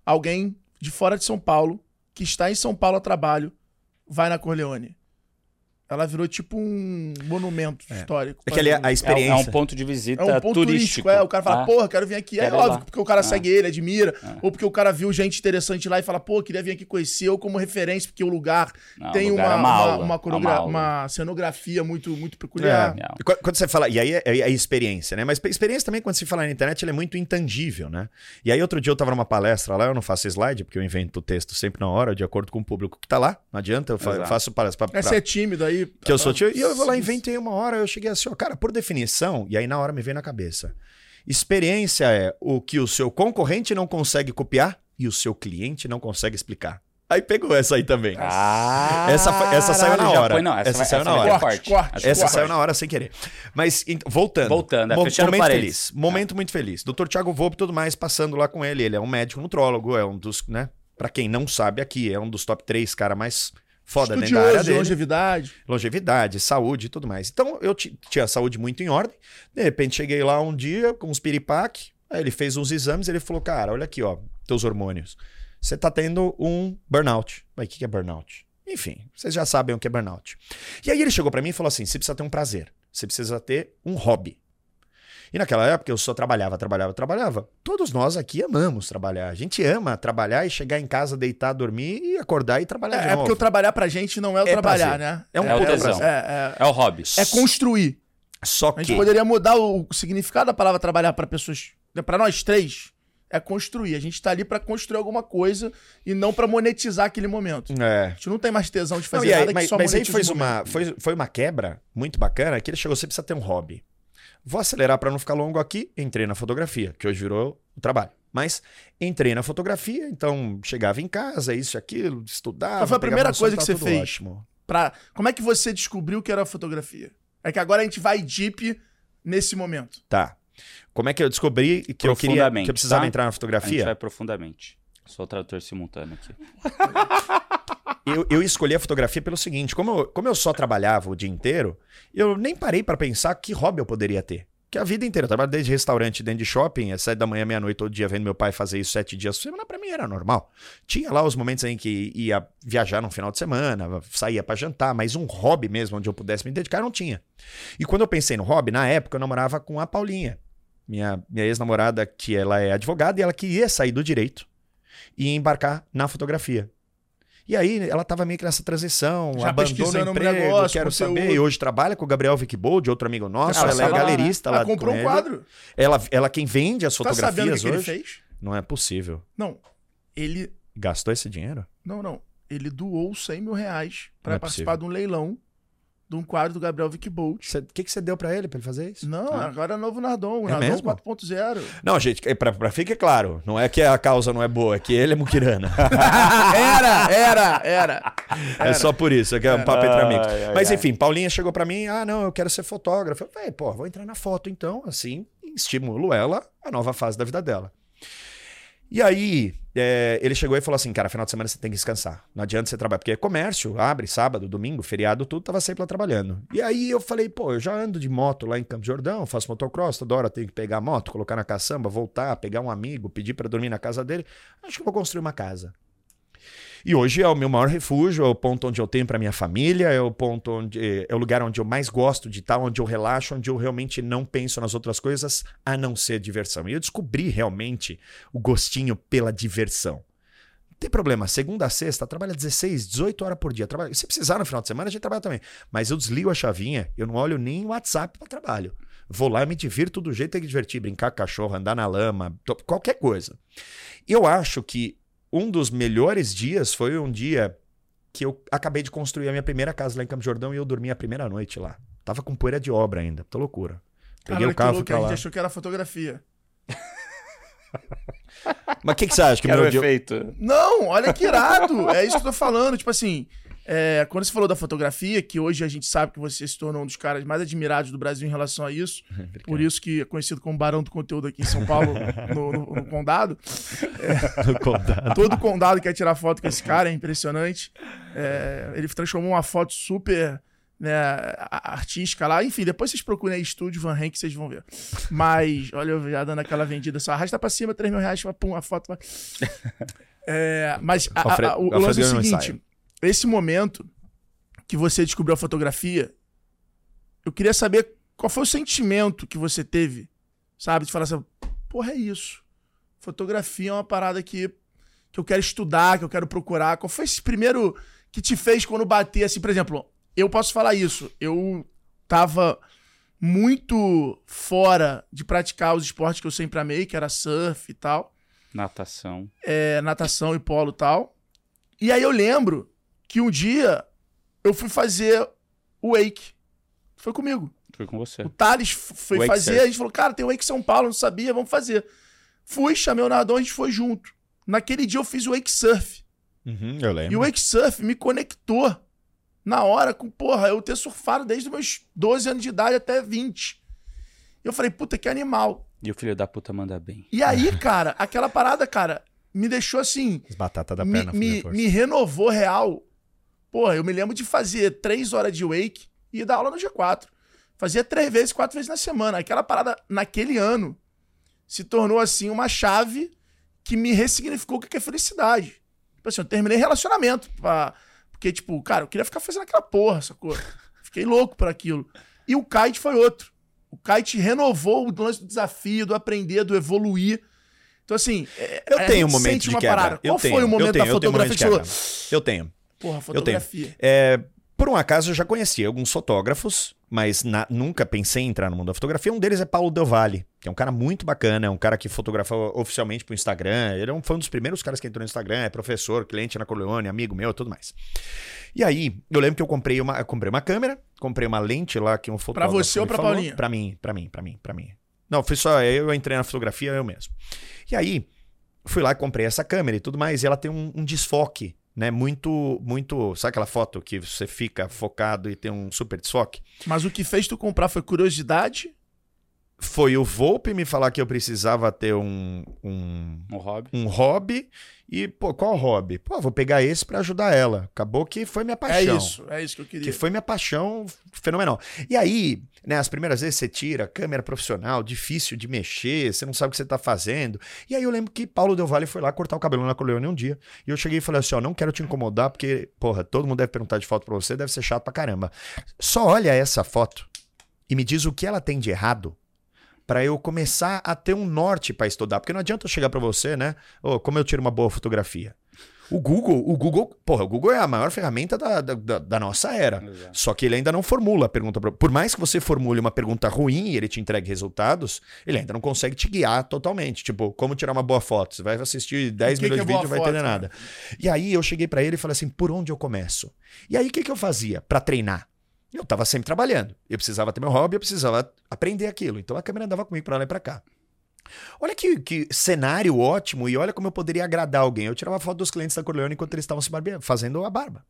alguém de fora de São Paulo, que está em São Paulo a trabalho, vai na Corleone. Ela virou tipo um monumento histórico. É que ali a, a É, um- é experiência. um ponto de visita É um ponto turístico. turístico. É, o cara fala, Ah, porra, quero vir aqui. É Quero óbvio, lá. porque o cara Ah. segue ele, admira. Ou porque o cara viu gente interessante lá e fala, pô, queria vir aqui conhecer. Ou como referência, porque o lugar Não, tem o lugar uma, é uma uma, uma, é coreogra- cenografia muito, muito peculiar. é. E Quando você fala, e aí é, é a experiência, né? Mas experiência também, quando se fala na internet, ela é muito intangível, né? E aí, outro dia eu tava numa palestra lá, eu não faço slide, porque eu invento o texto sempre na hora, de acordo com o público que tá lá. Não adianta, eu fa- Exato. faço palestra pra, É pra- ser tímido aí. Que eu sou tio. E eu vou lá, inventei uma hora, eu cheguei assim, ó, cara, por definição, e aí na hora me veio na cabeça. Experiência é o que o seu concorrente não consegue copiar e o seu cliente não consegue explicar. Aí pegou essa aí também. Ah, Essa essa saiu na hora. foi- não, essa, Essa vai- saiu essa na hora. Corte, corte. Essa corte. saiu na hora sem querer. Mas ent- voltando. Voltando, é, Mo- momento feliz. Momento muito feliz. Dr. Thiago Volpe e tudo mais passando lá com ele. Ele é um médico nutrólogo, é um dos, né? Pra quem não sabe aqui, é um dos top 3 cara mais foda dentro da área Estudioso de dele longevidade. longevidade, saúde e tudo mais. Então eu ti- tinha a saúde muito em ordem. De repente cheguei lá um dia com uns piripaque, aí ele fez uns exames, ele falou: "Cara, olha aqui, ó, teus hormônios. Você tá tendo um burnout". Mas o que que é burnout? Enfim, vocês já sabem o que é burnout. E aí ele chegou pra mim e falou assim: "Você precisa ter um prazer. Você precisa ter um hobby". E naquela época eu só trabalhava, trabalhava, trabalhava. Todos nós aqui amamos trabalhar. A gente ama trabalhar e chegar em casa, deitar, dormir e acordar e trabalhar de É, é novo. porque o trabalhar pra gente não é o É trabalhar, prazer. né? É um É puta tesão. prazer. É, É o hobby. é, é construir. Só A que gente poderia mudar o, o significado da palavra trabalhar pra pessoas. Pra nós três, é construir. A gente tá ali pra construir alguma coisa e não pra monetizar aquele momento. é, A gente não tem mais tesão de Não, fazer e aí, nada mas, que só mas aí momento. uma, foi, foi uma quebra muito bacana que ele chegou, você precisa ter um hobby. Vou acelerar para não ficar longo aqui, entrei na fotografia, que hoje virou o trabalho. Mas entrei na fotografia, então chegava em casa, isso e aquilo, estudava. Qual foi a primeira noção, coisa que você fez? Ótimo. Pra... Como é que você descobriu que era fotografia? É que agora a gente vai deep nesse momento. Tá. Como é que eu descobri que eu queria que eu precisava tá? entrar na A gente fotografia? vai profundamente. Sou tradutor simultâneo aqui. [laughs] Eu, eu escolhi a fotografia pelo seguinte: como eu, como eu só trabalhava o dia inteiro, eu nem parei pra pensar que hobby eu poderia ter. Que a vida inteira, eu trabalho desde restaurante, dentro de shopping, às sete da manhã, meia-noite, todo dia, vendo meu pai fazer isso sete dias por semana, pra mim era normal. Tinha lá os momentos em que ia viajar no final de semana, saía pra jantar, mas um hobby mesmo, onde eu pudesse me dedicar, não tinha. E quando eu pensei no hobby, na época eu namorava com a Paulinha, minha, minha ex-namorada, que ela é advogada, e ela queria sair do direito e embarcar na fotografia. E aí ela tava meio que nessa transição, Já abandono o emprego, negócio, quero saber. E hoje trabalha com o Gabriel Vickbold, outro amigo nosso, Ah, ela você é galerista Ela lá comprou com um quadro. Ela, ela quem vende as Tá sabendo o fotografias que, ele hoje. fez? Não é possível. Não. Ele. Gastou esse dinheiro? Não, não. Ele doou 100 mil reais pra Não é participar de um leilão de um quadro do Gabriel Vickbolt. O que, que você deu pra ele pra ele fazer isso? Não, agora é novo Nardon. O É Nardon mesmo? 4.0. Não, gente, é pra, pra fique claro, não é que a causa não é boa, é que ele é muquirana. [laughs] era, era, era. É só por isso, é que é um papo entre amigos. Ai, ai, Mas ai. enfim, Paulinha chegou pra mim, ah, não, eu quero ser fotógrafo. Eu falei, pô, vou entrar na foto então, assim, estimulo ela a nova fase da vida dela. E aí, é, ele chegou e falou assim, cara, final de semana você tem que descansar. Não adianta você trabalhar, porque é comércio, abre sábado, domingo, feriado, tudo, tava sempre lá trabalhando. E aí eu falei, pô, eu já ando de moto lá em Campos de Jordão, faço motocross, toda hora tenho que pegar a moto, colocar na caçamba, voltar, pegar um amigo, pedir pra dormir na casa dele. Acho que vou construir uma casa. E hoje é o meu maior refúgio, é o ponto onde eu tenho para minha família, é o ponto onde é o lugar onde eu mais gosto de estar, onde eu relaxo, onde eu realmente não penso nas outras coisas a não ser diversão. E eu descobri realmente o gostinho pela diversão. Não tem problema, segunda a sexta, trabalha 16, 18 horas por dia. Trabalha... Se precisar no final de semana, a gente trabalha também. Mas eu desligo a chavinha, eu não olho nem o WhatsApp para trabalho. Vou lá e me divirto do jeito que tem que divertir, brincar com cachorro, andar na lama, qualquer coisa. Eu acho que um dos melhores dias foi um dia que eu acabei de construir a minha primeira casa lá em Campo Jordão e eu dormi a primeira noite lá. Tava com poeira de obra ainda, tô loucura. Peguei Caralho, o carro, que fui louco, a lá. gente achou que era fotografia. Mas o que, que você acha? Que meu o dia... efeito. Não, olha que irado. é isso que eu tô falando. Tipo assim, é, quando você falou da fotografia, que hoje a gente sabe que você se tornou um dos caras mais admirados do Brasil em relação a isso. [laughs] por isso que é conhecido como Barão do Conteúdo aqui em São Paulo, [laughs] no, no- [laughs] no Condado. Todo condado quer tirar foto com esse cara, é impressionante. É, ele transformou uma foto super né, artística lá. Enfim, depois vocês procurem aí Estúdio Van Henk, vocês vão ver. Mas, olha, eu já dando aquela vendida, só arrasta pra cima, 3 mil reais, pum, a foto vai. É, mas a- a- a- o, lance é o seguinte. Esse momento que você descobriu a fotografia, eu queria saber qual foi o sentimento que você teve, sabe? De falar assim, porra, é isso. Fotografia é uma parada que, que eu quero estudar, que eu quero procurar. Qual foi esse primeiro que te fez quando bater, assim, por exemplo, eu posso falar isso, eu tava muito fora de praticar os esportes que eu sempre amei, que era surf e tal, Natação. é, natação e polo e tal. E aí eu lembro que um dia eu fui fazer o wake. Foi comigo. Foi com você. O Thales foi Wake fazer, surf. a gente falou, cara, tem o Wake São Paulo, não sabia, vamos fazer. Fui, chamei o nadador, a gente foi junto. Naquele dia eu fiz o Wake Surf. Uhum, eu E lembro. o Wake Surf me conectou na hora com, porra, eu ter surfado desde os meus 12 anos de idade até 20. E eu falei, puta, que animal. E o filho da puta manda bem. E aí, [laughs] cara, aquela parada, cara, me deixou assim, As batatas da me, perna. me, me renovou real. Porra, eu me lembro de fazer três horas de wake e dar aula no G4. Fazia três vezes, quatro vezes na semana. Aquela parada, naquele ano, se tornou, assim, uma chave que me ressignificou o que é felicidade. Tipo assim, eu terminei relacionamento. Pra... Porque, tipo, cara, eu queria ficar fazendo aquela porra, sacou? [laughs] Fiquei louco por aquilo. E o kite foi outro. O kite renovou o lance do desafio, do aprender, do evoluir. Então, assim. é- Eu a tenho um momento de uma quebra. parada. Eu Qual tenho, foi o eu momento tenho, da eu tenho um momento fotografia de que você? Eu tenho. Porra, Eu tenho. fotografia. É, por um acaso, eu já conheci alguns fotógrafos, mas na- nunca pensei em entrar no mundo da fotografia. Um deles é Paulo Del Valle, que é um cara muito bacana, é um cara que fotografa oficialmente pro Instagram. Ele é um- foi um dos primeiros caras que entrou no Instagram, é professor, cliente na Corleone, amigo meu, tudo mais. E aí, eu lembro que eu comprei uma, eu comprei uma câmera, comprei uma lente lá que um fotógrafo você ou pra falou. Paulinha? Pra mim, pra mim, pra mim, pra mim. Não, foi só eu entrei na fotografia eu mesmo. E aí, fui lá e comprei essa câmera e tudo mais, e ela tem um, um desfoque, né? Muito, muito. Sabe aquela foto que você fica focado e tem um super desfoque? Mas o que fez tu comprar foi curiosidade? Foi o Volpe me falar que eu precisava ter um, um, Um hobby. um hobby. E, pô, qual hobby? Pô, vou pegar esse pra ajudar ela. Acabou que foi minha paixão. É isso, é isso que eu queria. Que foi minha paixão fenomenal. E aí, né, as primeiras vezes você tira, câmera profissional, difícil de mexer, você não sabe o que você tá fazendo. E aí eu lembro que Paulo Del Valle foi lá cortar o cabelo na Corleone um dia. E eu cheguei e falei assim: ó, não quero te incomodar, porque, porra, todo mundo deve perguntar de foto pra você, deve ser chato pra caramba. Só olha essa foto e me diz o que ela tem de errado. Pra eu começar a ter um norte pra estudar. Porque não adianta eu chegar pra você, né? Ô, como eu tiro uma boa fotografia? O Google, o Google, porra, o Google é a maior ferramenta da, da, da- nossa era. Exato. Só que ele ainda não formula a pergunta. pra- Por mais que você formule uma pergunta ruim e ele te entregue resultados, ele ainda não consegue te guiar totalmente. Tipo, como tirar uma boa foto? Você vai assistir 10 O que milhões que de é vídeos e não vai entender foto, nada. E aí eu cheguei pra ele e falei assim: por onde eu começo? E aí o que, que eu fazia pra treinar? Eu tava sempre trabalhando. Eu precisava ter meu hobby, eu precisava aprender aquilo. Então a câmera andava comigo pra lá e pra cá. Olha que, que cenário ótimo e olha como eu poderia agradar alguém. Eu tirava foto dos clientes da Corleone enquanto eles estavam se barbeando, fazendo a barba.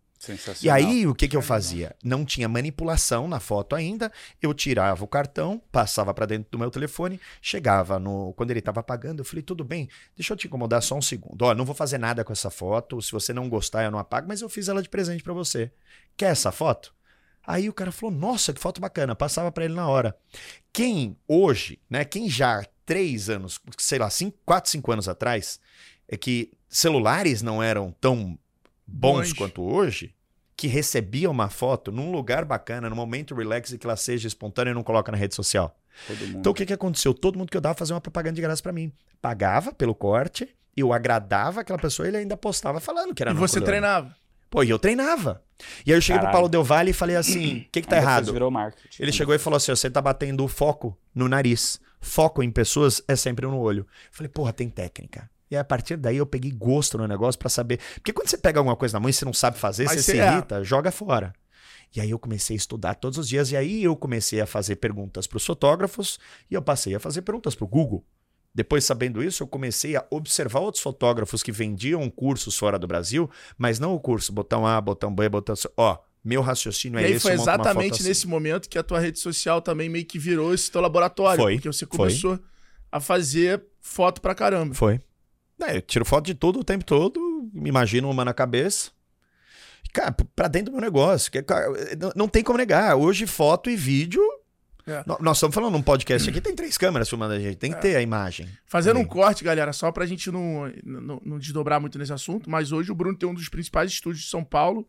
E aí, o que, que eu fazia? Não tinha manipulação na foto ainda. Eu tirava o cartão, passava pra dentro do meu telefone, chegava no. Quando ele tava apagando, eu falei: tudo bem, deixa eu te incomodar só um segundo. Ó, não vou fazer nada com essa foto. Se você não gostar, eu não apago, mas eu fiz ela de presente pra você. Quer essa foto? Aí o cara falou: nossa, que foto bacana. Passava pra ele na hora. Quem hoje, né? Quem já três anos, sei lá, cinco, quatro, cinco anos atrás, é que celulares não eram tão bons quanto hoje, que recebia uma foto num lugar bacana, num momento relax e que ela seja espontânea e não coloca na rede social. Então o que, que aconteceu? Todo mundo que eu dava fazia uma propaganda de graça pra mim. Pagava pelo corte, eu agradava aquela pessoa e ele ainda postava falando que era E você treinava. Pô, e eu treinava. E aí eu cheguei pro Caralho. Paulo Del Valle e falei assim: o que, que tá errado? Ele chegou e falou assim: você tá batendo o foco no nariz. Foco em pessoas é sempre no olho. Eu falei, porra, tem técnica. E aí, a partir daí eu peguei gosto no negócio pra saber. Porque quando você pega alguma coisa na mão e você não sabe fazer, Mas você se é. irrita, joga fora. E aí eu comecei a estudar todos os dias. E aí eu comecei a fazer perguntas pros fotógrafos e eu passei a fazer perguntas pro Google. Depois, sabendo isso, eu comecei a observar outros fotógrafos que vendiam cursos fora do Brasil, mas não o curso botão A, botão B, botão C. Ó, meu raciocínio e é aí esse. foi exatamente assim. nesse momento que a tua rede social também meio que virou esse teu laboratório. Foi, Porque você foi. começou a fazer foto pra caramba. Foi. É, eu tiro foto de tudo o tempo todo, me imagino uma na cabeça. Cara, pra dentro do meu negócio. que, cara, não- não tem como negar. Hoje, foto e vídeo. É. Nós estamos falando num podcast aqui, tem três câmeras filmando a gente, tem que ter a imagem. Fazendo um Também. corte, galera, só pra gente não, não, não desdobrar muito nesse assunto, mas hoje o Bruno tem um dos principais estúdios de São Paulo,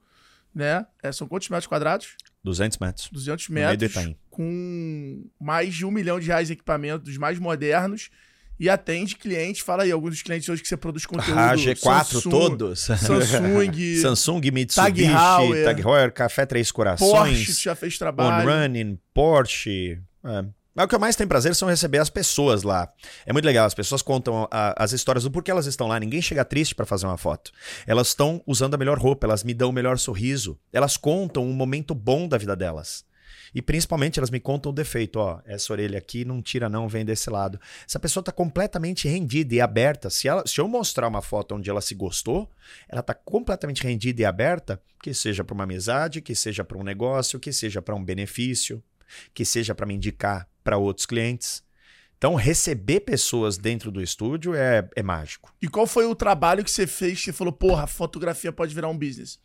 né? É, são quantos metros quadrados? 200 metros. 200 meio do metros, com mais de um milhão de reais em equipamento, dos mais modernos, e atende clientes. Fala aí, alguns dos clientes hoje que você produz conteúdo. Ah, G4 Samsung, todos. Samsung, [laughs] Samsung, Mitsubishi, Tag Heuer, Café Três Porsche, Corações, tu já fez On trabalho. Running, Porsche. É. Mas o que eu mais tenho prazer são receber as pessoas lá. É muito legal, as pessoas contam a- as histórias do porquê elas estão lá. Ninguém chega triste pra fazer uma foto. Elas estão usando a melhor roupa, elas me dão o melhor sorriso. Elas contam um momento bom da vida delas. E principalmente elas me contam o defeito, ó, essa orelha aqui não tira não, vem desse lado. Essa pessoa tá completamente rendida e aberta. Se, ela, se eu mostrar uma foto onde ela se gostou, ela tá completamente rendida e aberta, que seja para uma amizade, que seja para um negócio, que seja para um benefício, que seja para me indicar para outros clientes. Então, receber pessoas dentro do estúdio é, é mágico. E qual foi o trabalho que você fez que você falou, porra, fotografia pode virar um business?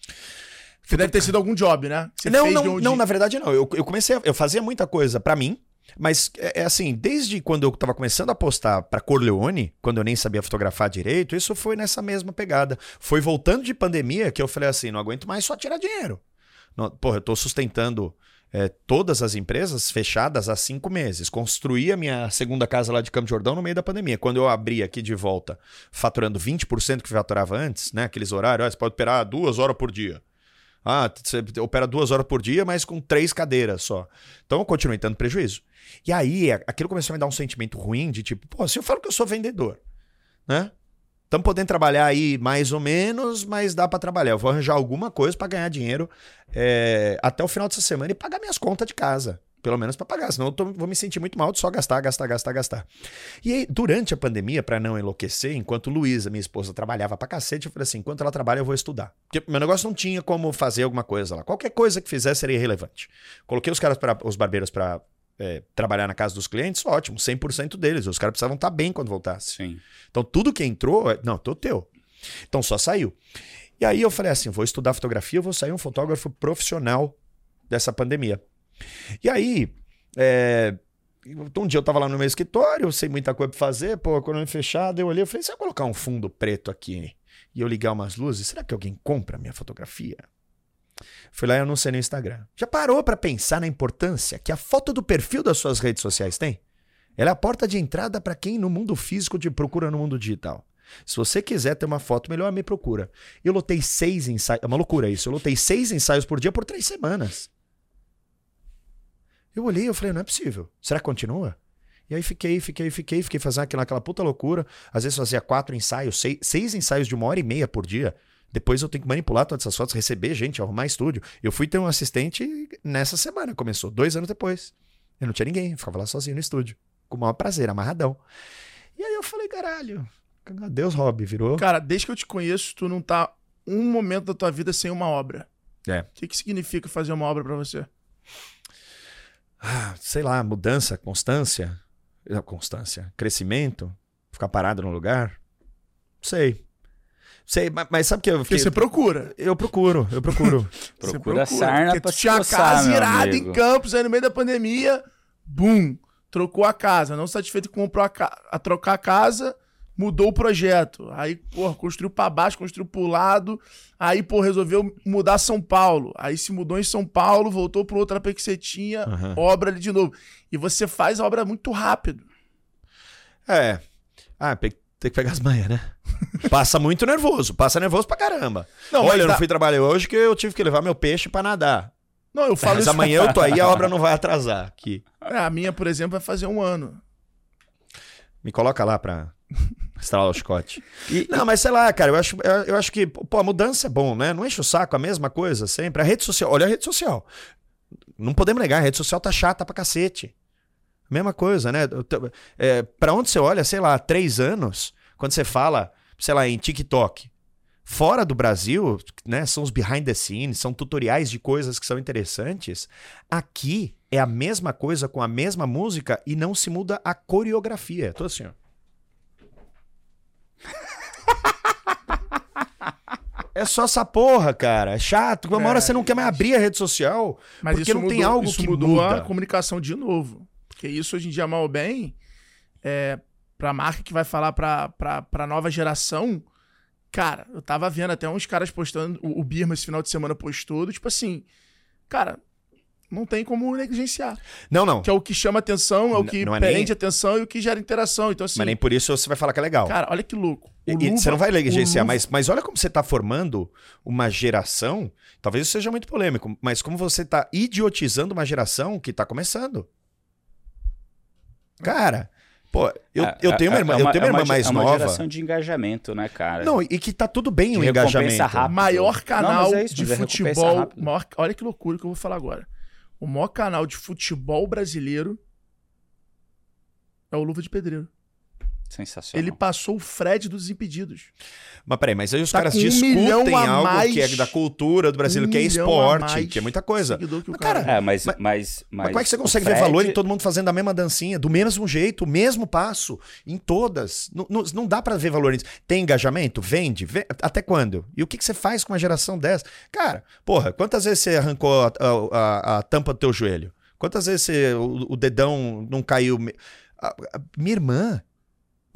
Você deve ter sido algum job, né? Você não, fez não, onde- não, na verdade não. Eu, eu comecei, a- eu fazia muita coisa pra mim, mas é, é assim, desde quando eu tava começando a postar pra Corleone, quando eu nem sabia fotografar direito, isso foi nessa mesma pegada. Foi voltando de pandemia que eu falei assim, não aguento mais só tirar dinheiro. Não, porra, eu tô sustentando é, todas as empresas fechadas há cinco meses. Construí a minha segunda casa lá de Campo de Jordão no meio da pandemia. Quando eu abri aqui de volta, faturando 20% que faturava antes, né? Aqueles horários, ó, você pode operar duas horas por dia. Ah, você opera duas horas por dia, mas com três cadeiras só. Então eu continuei tendo prejuízo. E aí, aquilo começou a me dar um sentimento ruim de tipo, pô, se eu falo que eu sou vendedor, né? Estamos podendo trabalhar aí mais ou menos, mas dá para trabalhar. Eu vou arranjar alguma coisa para ganhar dinheiro é, até o final dessa semana e pagar minhas contas de casa. Pelo menos para pagar, senão eu tô- vou me sentir muito mal de só gastar, gastar, gastar, gastar. E aí, durante a pandemia, para não enlouquecer, enquanto Luísa, minha esposa, trabalhava pra cacete, eu falei assim: enquanto ela trabalha, eu vou estudar. Porque meu negócio não tinha como fazer alguma coisa lá. Qualquer coisa que fizesse seria irrelevante. Coloquei os caras, pra, os barbeiros, para trabalhar na casa dos clientes, ótimo, 100% deles. Os caras precisavam estar bem quando voltasse. Sim. Então tudo que entrou, é, não, tô teu. Então só saiu. E aí eu falei assim, vou estudar fotografia, vou sair um fotógrafo profissional dessa pandemia. E aí, é, um dia eu tava lá no meu escritório, eu sei muita coisa pra fazer, pô, quando eu fechado, eu olhei, eu falei, se eu colocar um fundo preto aqui e eu ligar umas luzes, será que alguém compra a minha fotografia? Fui lá e anunciei no Instagram. Já parou pra pensar na importância que a foto do perfil das suas redes sociais tem? Ela é a porta de entrada para quem no mundo físico te procura no mundo digital. Se você quiser ter uma foto melhor, me procura. Eu lotei seis ensaios. É uma loucura isso. Eu lotei seis ensaios por dia por três semanas. Eu olhei e falei, não é possível. Será que continua? E aí fiquei, fiquei, fiquei, fiquei fazendo aquela, aquela puta loucura. Às vezes fazia quatro ensaios, seis, seis ensaios de uma hora e meia por dia. Depois eu tenho que manipular todas essas fotos, receber gente, arrumar estúdio. Eu fui ter um assistente nessa semana, começou dois anos depois. Eu não tinha ninguém, ficava lá sozinho no estúdio. Com o maior prazer, amarradão. E aí eu falei, caralho, Deus hobby, virou. Cara, desde que eu te conheço, tu não tá um momento da tua vida sem uma obra. É. O que, que significa fazer uma obra pra você? Ah, sei lá, mudança, constância. Constância, crescimento, ficar parado no lugar. Sei. Sei, mas, mas sabe o que eu Porque fiquei. você procura. Eu procuro, eu procuro. [laughs] Você Procura sarna Porque pra tu tinha a coçar, casa irada em Campos, aí no meio da pandemia, bum, trocou a casa. Não satisfeito, comprou a, ca... a trocar a casa, mudou o projeto. Aí, porra, construiu pra baixo, construiu pro lado. Aí, pô, resolveu mudar São Paulo. Aí se mudou em São Paulo, voltou pro outro AP que você tinha, Aham. obra ali de novo. E você faz a obra muito rápido. É. Ah, pe- tem que pegar as manhas, né? Passa muito nervoso, passa nervoso pra caramba. Não, Olha, eu não dá- fui trabalhar hoje que eu tive que levar meu peixe pra nadar. Não, eu falo Mas isso. amanhã eu tô aí, a obra não vai atrasar aqui. É, a minha, por exemplo, vai fazer um ano. Me coloca lá pra estralar o chicote. E- Não, mas sei lá, cara, eu acho, eu acho que, pô, a mudança é bom, né? Não enche o saco a mesma coisa sempre. A rede social, olha a rede social. Não podemos negar, a rede social tá chata pra cacete. Mesma coisa, né? É, pra onde você olha, sei lá, há três anos, quando você fala, sei lá, em TikTok. Fora do Brasil, né, são os behind the scenes, são tutoriais de coisas que são interessantes. Aqui é a mesma coisa com a mesma música e não se muda a coreografia. Tô assim, ó. É só essa porra, cara. É chato. Uma hora você não quer mais abrir a rede social. Mas porque isso não mudou, tem algo isso que mudou muda. a comunicação de novo. Porque isso hoje em dia, mal ou bem, é, pra marca que vai falar pra, pra, pra nova geração, Cara, eu tava vendo até uns caras postando, o, o Birma esse final de semana postou, do tipo assim, cara, não tem como negligenciar. Não, não. Que é o que chama atenção, é o que não é prende nem- atenção e o que gera interação. Então, assim, Mas nem por isso você vai falar que é legal. cara, olha que louco. E- e Luva- você não vai negligenciar, mas, mas olha como você está formando uma geração. Talvez isso seja muito polêmico, mas como você está idiotizando uma geração que está começando. Cara, pô, eu, É, eu tenho uma é- irmã, é eu tenho uma é irmã mais é uma nova. geração de engajamento, né, cara? Não, e que tá tudo bem De o engajamento. rápida. maior Não, canal mas é isso, de é futebol. maior- olha que loucura que eu vou falar agora. O maior canal de futebol brasileiro é o Luva de Pedreiro. Sensacional. Ele passou o Fred dos Impedidos. Mas peraí, mas aí os Tá caras um discutem a algo mais- que é da cultura do Brasil, Um que é esporte, que é muita coisa. seguidor que o Mas, cara- cara, É, mas, Mas- mas, mas, Mas como é que você consegue Fred- ver valor em todo mundo fazendo a mesma dancinha, do mesmo jeito, o mesmo passo, em todas? Não, não, não dá pra ver valor nisso. Tem engajamento? Vende? Vê- Até quando? E o que, que você faz com uma geração dessa? Cara, porra, quantas vezes você arrancou a, a- a- a tampa do teu joelho? Quantas vezes você- o, o dedão não caiu? A- a- minha irmã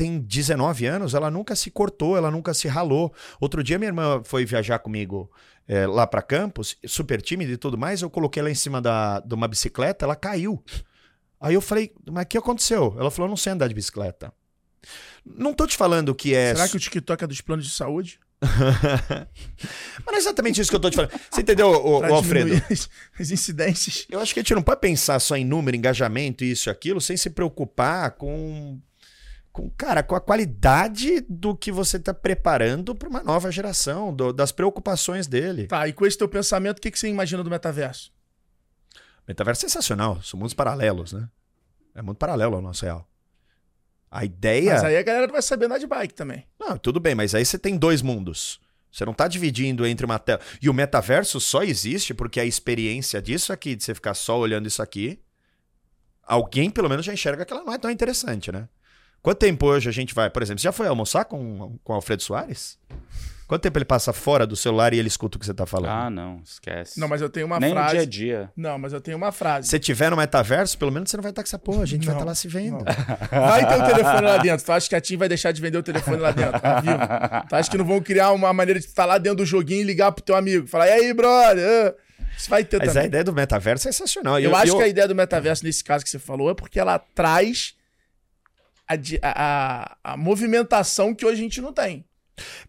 tem 19 anos, ela nunca se cortou, ela nunca se ralou. Outro dia minha irmã foi viajar comigo é, lá pra Campos, super tímida e tudo mais, eu coloquei ela em cima da, de uma bicicleta, ela caiu. Aí eu falei, mas o que aconteceu? Ela falou, não sei andar de bicicleta. Não tô te falando que é... Será que o TikTok é dos planos de saúde? [laughs] Mas não é exatamente isso que eu tô te falando. Você entendeu, ô, Pra Alfredo? as, as incidências. Eu acho que a gente não pode pensar só em número, engajamento, isso e aquilo, sem se preocupar com, com cara, com a qualidade do que você está preparando para uma nova geração, do- das preocupações dele. Tá, e com esse teu pensamento, o que, que você imagina do metaverso? Metaverso é sensacional, são mundos paralelos, né? É muito paralelo ao nosso real. A ideia. Mas aí a galera não vai saber andar de bike também. Não, tudo bem, mas aí você tem dois mundos. Você não tá dividindo entre uma tela. E o metaverso só existe porque a experiência disso aqui, de você ficar só olhando isso aqui, alguém pelo menos já enxerga que ela não é tão interessante, né? Quanto tempo hoje a gente vai, por exemplo, você já foi almoçar com, com o Alfredo Soares? Quanto tempo ele passa fora do celular e ele escuta o que você tá falando? Ah, não, esquece. Não, mas eu tenho uma Nem frase. no dia a dia. Não, mas eu tenho uma frase. Se tiver no metaverso, pelo menos você não vai estar com essa porra, a gente vai Não, estar lá se vendo. não. Vai ter o telefone lá dentro. Tu acha que a TIM vai deixar de vender o telefone lá dentro, ao vivo? Tu acha que não vão criar uma maneira de estar lá dentro do joguinho e ligar pro teu amigo? Falar, e aí, brother? Isso vai ter Mas a também. ideia do metaverso é sensacional. E Eu, acho eu- que a ideia do metaverso, nesse caso que você falou, é porque ela traz a, a- a movimentação que hoje a gente não tem.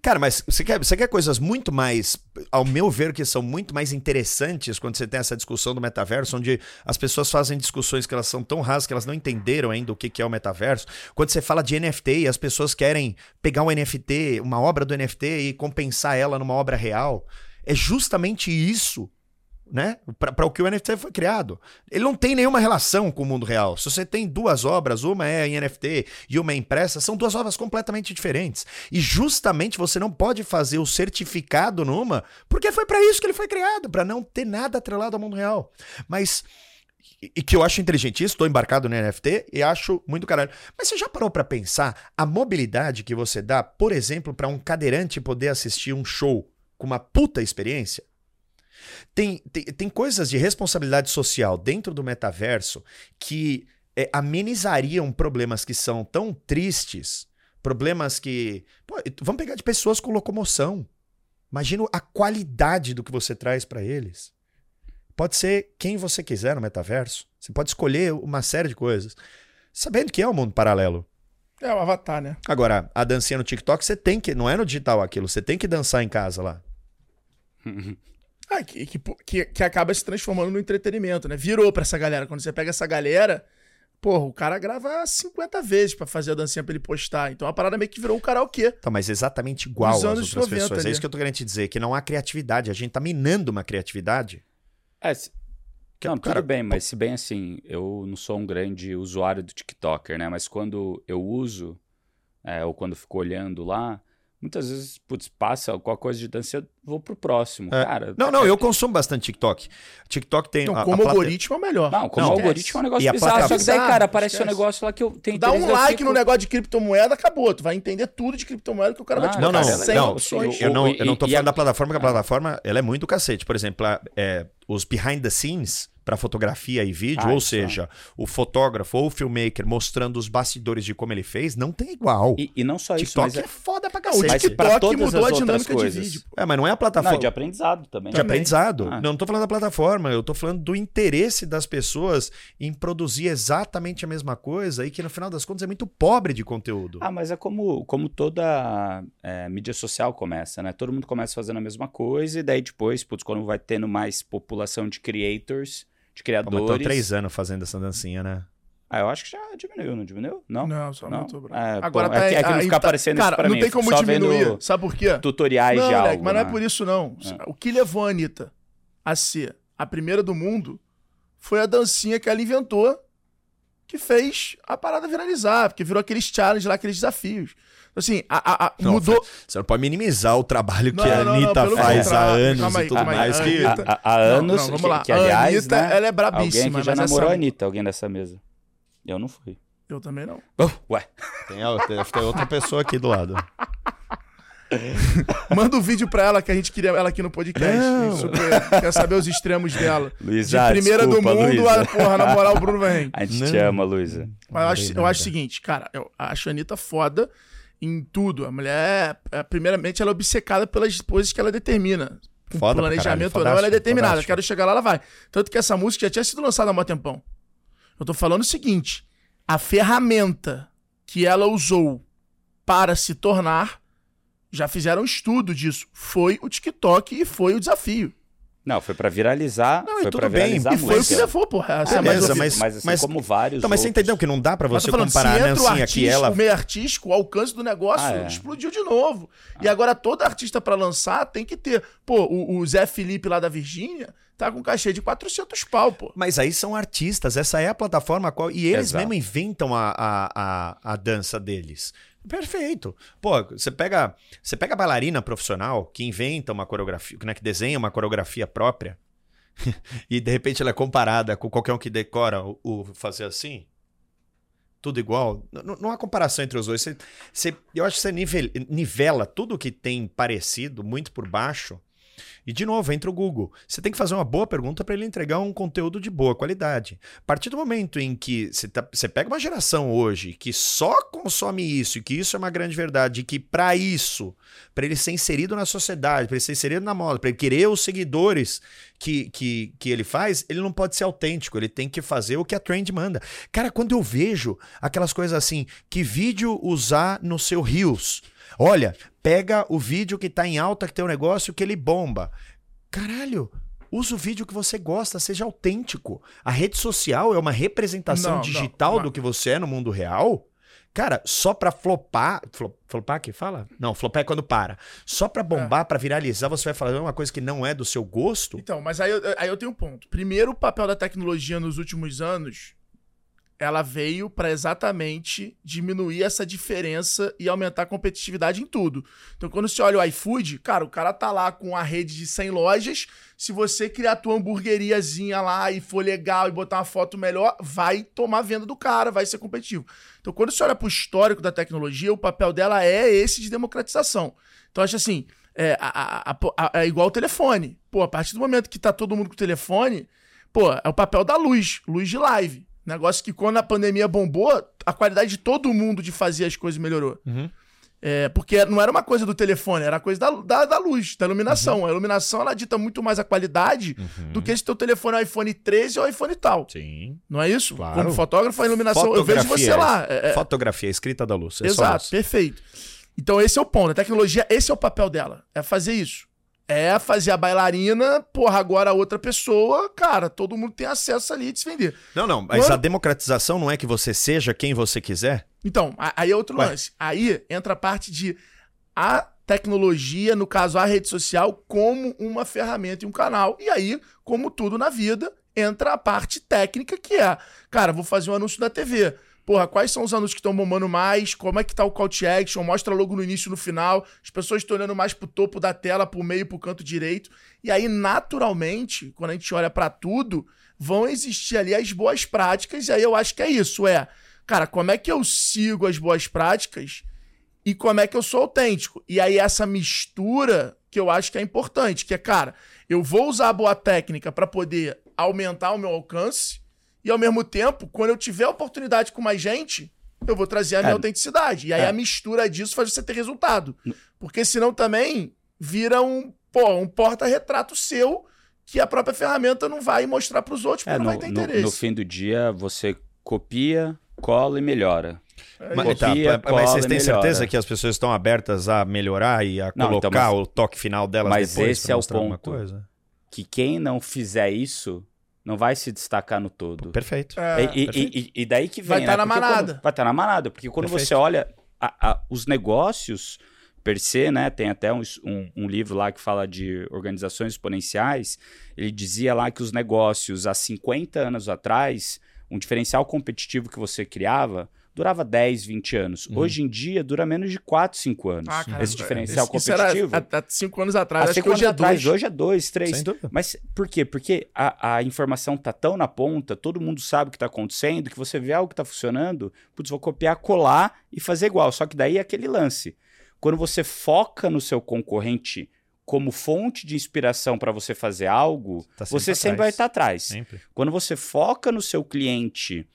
Cara, mas você quer, você quer coisas muito mais, ao meu ver, que são muito mais interessantes quando você tem essa discussão do metaverso, onde as pessoas fazem discussões que elas são tão rasas que elas não entenderam ainda o que, que é o metaverso. Quando você fala de NFT e as pessoas querem pegar um NFT, uma obra do NFT e compensar ela numa obra real, é justamente isso. Né? Para o que o NFT foi criado. Ele não tem nenhuma relação com o mundo real. Se você tem duas obras, uma é em NFT e uma é impressa, são duas obras completamente diferentes. E justamente você não pode fazer o certificado numa, porque foi para isso que ele foi criado, para não ter nada atrelado ao mundo real. Mas e que eu acho inteligente estou embarcado no NFT e acho muito caralho. Mas você já parou para pensar a mobilidade que você dá, por exemplo, para um cadeirante poder assistir um show com uma puta experiência? Tem, tem, tem coisas de responsabilidade social dentro do metaverso que é, amenizariam problemas que são tão tristes, problemas que. Pô, vamos pegar de pessoas com locomoção. Imagina a qualidade do que você traz para eles. Pode ser quem você quiser no metaverso. Você pode escolher uma série de coisas. Sabendo que é um mundo paralelo. É o avatar, né? Agora, a dancinha no TikTok, você tem que. Não é no digital aquilo, você tem que dançar em casa lá. [laughs] Ah, que, que, que, que acaba se transformando no entretenimento, né? Virou pra essa galera. Quando você pega essa galera, porra, o cara grava 50 vezes pra fazer a dancinha pra ele postar. Então a parada meio que virou um karaokê. Tá, mas exatamente igual às outras 90 pessoas. É ali. isso que eu tô querendo te dizer, que não há criatividade. A gente tá minando uma criatividade. É, se- Que, não, cara, tudo bem, mas se bem assim, eu não sou um grande usuário do TikToker, né? Mas quando eu uso, é, ou quando fico olhando lá, muitas vezes, putz, passa alguma coisa de dança, vou pro próximo. É. Cara, Não, não, eu consumo bastante TikTok. TikTok tem. Não, a- a como plata- algoritmo é o melhor. Não, como Não, algoritmo é um negócio E a bizarro. Só que daí, cara, aparece um Esquece. negócio lá que eu tenho Dá um like fico- no negócio de criptomoeda, acabou. Tu vai entender tudo de criptomoeda que o cara vai te Ah, Não, botar não, cara, 100 não. opções. Eu não, eu não tô E- e falando a- da plataforma, que a plataforma ela é muito do cacete. Por exemplo, a- é, os behind the scenes para fotografia e vídeo, Ah, ou isso seja, o fotógrafo ou o filmmaker mostrando os bastidores de como ele fez, não tem igual. E, e não só isso, TikTok mas é foda pra Não, o cacete. Mas TikTok pra todas mudou as a outras dinâmica de coisas. vídeo. É, mas não é a plataforma. Não, de aprendizado também. de aprendizado. Ah. Não, não tô falando da plataforma, eu tô falando do interesse das pessoas em produzir exatamente a mesma coisa e que no final das contas é muito pobre de conteúdo. Ah, mas é como, como toda é, mídia social começa, né? Todo mundo começa fazendo a mesma coisa e daí depois, putz, quando vai tendo mais população de creators, de Pô, mas tô há criadores... três anos fazendo essa dancinha, né? Ah, eu acho que já diminuiu, não diminuiu? Não? Não, só Não? aumentou, bro. É, Agora bom, tá é que- é que não fica tá- aparecendo cara, isso pra não mim, tem eu fico como só vendo diminuir. Sabe por quê? Tutoriais não, de moleque, algo, mas não é né? por isso, não. É. O que levou a Anitta a ser a primeira do mundo foi a dancinha que ela inventou que fez a parada viralizar, porque virou aqueles challenges lá, aqueles desafios. Então, Assim, a, a- a- Não, mudou. Você não pode minimizar o trabalho Não, que a não, não, Anitta faz há anos aí, e tudo aí. mais. Que... Há, Não, anos, não, vamos que, lá. que, aliás, a Anitta, né, ela é alguém brabíssima. aqui já mas namorou essa- a Anitta, alguém dessa mesa. Eu não fui. Eu também não. Ué, Tem, a- tem- tem outra pessoa aqui do lado. [laughs] Manda um vídeo pra ela que a gente queria ela aqui no podcast. Super- quer saber os extremos dela. Luísa, De primeira desculpa, do mundo, Luísa. a porra, na moral, o Bruno vem. a gente Não. te ama, Luísa. Mas eu acho, eu acho o seguinte, cara, eu acho a Anitta foda em tudo. A mulher, é, primeiramente, ela é obcecada pelas coisas que ela determina. Com Foda planejamento caralho, ou não, ela é determinada. fodástico. Quero chegar lá, ela vai. Tanto que essa música já tinha sido lançada há um tempão. Eu tô falando o seguinte: a ferramenta que ela usou para se tornar, já fizeram um estudo disso. Foi o TikTok e foi o desafio. Não, foi pra viralizar. Não, e foi tudo pra bem, viralizar e foi o que levou, porra. Essa é a mais Beleza, ouvida. mas- mas, assim, mas- como vários. Então, mas você outros. entendeu que não dá pra Mas você falando, comparar a se entra o dancinha artista, que ela. o meio artístico, o alcance do negócio Ah, é. explodiu de novo. E agora todo artista pra lançar tem que ter. Pô, o, o Zé Felipe lá da Virgínia tá com cachê de 400 pau, pô. Mas aí são artistas, essa é a plataforma a qual. E eles Exato. mesmo inventam a, a, a, a dança deles. Perfeito. Pô, você pega, você pega a bailarina profissional que inventa uma coreografia, né, que desenha uma coreografia própria, [laughs] e de repente ela é comparada com qualquer um que decora o, o fazer assim. Tudo igual. N- não há comparação entre os dois. Você, você- eu acho que você nivel- nivela tudo que tem parecido muito por baixo. E, de novo, entra o Google. Você tem que fazer uma boa pergunta para ele entregar um conteúdo de boa qualidade. A partir do momento em que você, tá- você pega uma geração hoje que só consome isso, e que isso é uma grande verdade, e que para isso, para ele ser inserido na sociedade, para ele ser inserido na moda, para ele querer os seguidores que, que, que ele faz, ele não pode ser autêntico, ele tem que fazer o que a trend manda. Cara, quando eu vejo aquelas coisas assim, que vídeo usar no seu Reels? Olha, pega o vídeo que tá em alta, que tem um negócio que ele bomba. Caralho, usa o vídeo que você gosta, seja autêntico. A rede social é uma representação Não, não, digital não. do que você é no mundo real. Cara, só pra flopar. Flo, flopar que fala? Não, flopar é quando para. Só pra bombar, pra viralizar, você vai falar uma coisa que não é do seu gosto. Então, mas aí, eu- aí eu tenho um ponto. Primeiro, o papel da tecnologia nos últimos anos, ela veio pra exatamente diminuir essa diferença e aumentar a competitividade em tudo. Então, quando você olha o iFood, cara, o cara tá lá com a rede de 100 lojas. Se você criar a tua hamburgueriazinha lá e for legal e botar uma foto melhor, vai tomar venda do cara, vai ser competitivo. Então, quando você olha pro histórico da tecnologia, o papel dela é esse de democratização. Então, acho assim, é, a- a- a- é igual o telefone. Pô, a partir do momento que tá todo mundo com o telefone, pô, é o papel da luz, luz de live. Negócio que quando a pandemia bombou, a qualidade de todo mundo de fazer as coisas melhorou. Uhum. É, porque não era uma coisa do telefone, era coisa da, da, da luz, da iluminação. A iluminação, ela dita muito mais a qualidade do que se teu telefone é um iPhone 13 ou iPhone tal. Sim. Não é isso? Claro. Como fotógrafo, a iluminação, eu vejo você lá. É- é- Fotografia escrita da luz. É Exato, perfeito. Então esse é o ponto. A tecnologia, esse é o papel dela. É fazer isso. É fazer a bailarina, porra, agora a outra pessoa, cara, todo mundo tem acesso ali de se vender. Não, não, mas Quando- a democratização não é que você seja quem você quiser? Então, aí é outro Ué. lance. Aí entra a parte de a tecnologia, no caso a rede social, como uma ferramenta e um canal. E aí, como tudo na vida, entra a parte técnica que é, cara, vou fazer um anúncio na TV. Porra, quais são os anúncios que estão bombando mais, como é que tá o call to action, mostra logo no início e no final, as pessoas estão olhando mais pro topo da tela, pro meio, pro canto direito. E aí, naturalmente, quando a gente olha para tudo, vão existir ali as boas práticas, e aí eu acho que é isso, é, cara, como é que eu sigo as boas práticas e como é que eu sou autêntico? E aí essa mistura que eu acho que é importante, que é, cara, eu vou usar a boa técnica para poder aumentar o meu alcance e ao mesmo tempo, quando eu tiver oportunidade com mais gente, eu vou trazer a minha É. autenticidade. E aí É. a mistura disso faz você ter resultado. Porque senão também vira um, pô, um porta-retrato seu que a própria ferramenta não vai mostrar para os outros porque É, não no, vai ter no- interesse. no fim do dia, você copia, cola e melhora. Mas, tá, Copia, mas vocês têm certeza que as pessoas estão abertas a melhorar e a Não, colocar então, mas- o toque final delas mas depois esse é o ponto. coisa? Que quem não fizer isso não vai se destacar no todo. Perfeito. É, E- perfeito. e- e daí que vem. Vai né? tá na Porque quando- manada. vai estar na manada. Porque quando Perfeito. você olha a- a- os negócios per se, né? Tem até um, um- um livro lá que fala de organizações exponenciais. Ele dizia lá que os negócios há 50 anos atrás, um diferencial competitivo que você criava. Durava 10, 20 anos. Uhum. Hoje em dia, dura menos de 4, 5 anos. Ah, cara, esse diferencial isso- isso era competitivo. há, há cinco anos atrás. Há acho cinco que hoje é anos atrás, dois. hoje é dois, três. Sem dúvida. Mas por quê? Porque a, a informação tá tão na ponta, todo mundo sabe o que tá acontecendo, que você vê algo que tá funcionando, putz, vou copiar, colar e fazer igual. Só que daí é aquele lance. Quando você foca no seu concorrente como fonte de inspiração para você fazer algo, Tá sempre você sempre vai estar atrás. Sempre. Quando você foca no seu cliente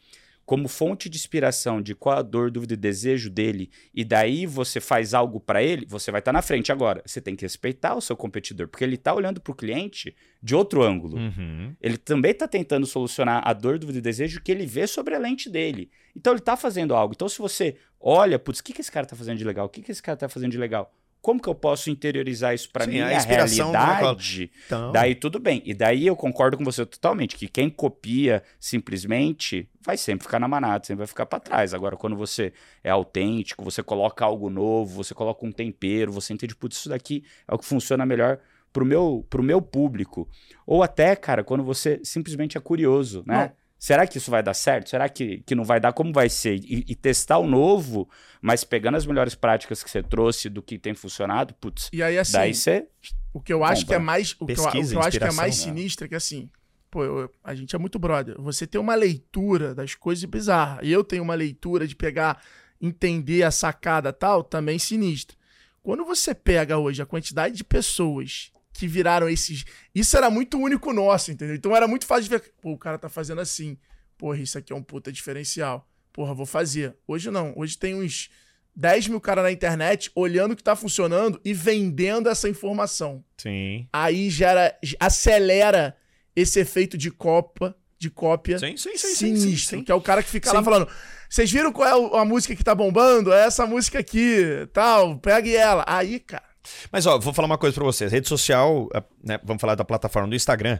como fonte de inspiração de qual a dor, dúvida e desejo dele, e daí você faz algo para ele, você vai estar na frente agora. Você tem que respeitar o seu competidor, porque ele está olhando para o cliente de outro ângulo. Uhum. Ele também está tentando solucionar a dor, dúvida e desejo que ele vê sobre a lente dele. Então ele está fazendo algo. Então se você olha, putz, o que, que esse cara está fazendo de legal? O que, que esse cara está fazendo de legal? Como que eu posso interiorizar isso para minha a realidade? Então, Daí tudo bem. E daí eu concordo com você totalmente, que quem copia simplesmente vai sempre ficar na manada, sempre vai ficar para trás. Agora, quando você é autêntico, você coloca algo novo, você coloca um tempero, você entende, putz, isso daqui é o que funciona melhor pro meu, pro meu público. Ou até, cara, quando você simplesmente é curioso, né? Será que isso vai dar certo? Será que, que não vai dar? Como vai ser? E, e testar o novo, mas pegando as melhores práticas que você trouxe do que tem funcionado, putz, E aí, assim, daí você o que eu acho Bom, que é mais. O que eu, o que pesquisa, eu acho que é mais né? sinistro é que, assim, pô, eu- a gente é muito brother. Você tem uma leitura das coisas bizarras. E eu tenho uma leitura de pegar, entender a sacada tal, também sinistra. Quando você pega hoje a quantidade de pessoas que viraram esses. Isso era muito único nosso, entendeu? Então era muito fácil de ver. Pô, o cara tá fazendo assim. Porra, isso aqui é um puta diferencial. Porra, vou fazer. Hoje não. Hoje tem uns 10 mil caras na internet olhando o que tá funcionando e vendendo essa informação. Sim. Aí gera. acelera esse efeito de copa, de cópia Sim, sim, sim, sinistro. Que é o cara que fica lá falando. Vocês viram qual é a música que tá bombando? É essa música aqui, tal, pegue ela. Aí, cara. Mas ó, vou falar uma coisa pra vocês. Rede social, né, vamos falar da plataforma do Instagram,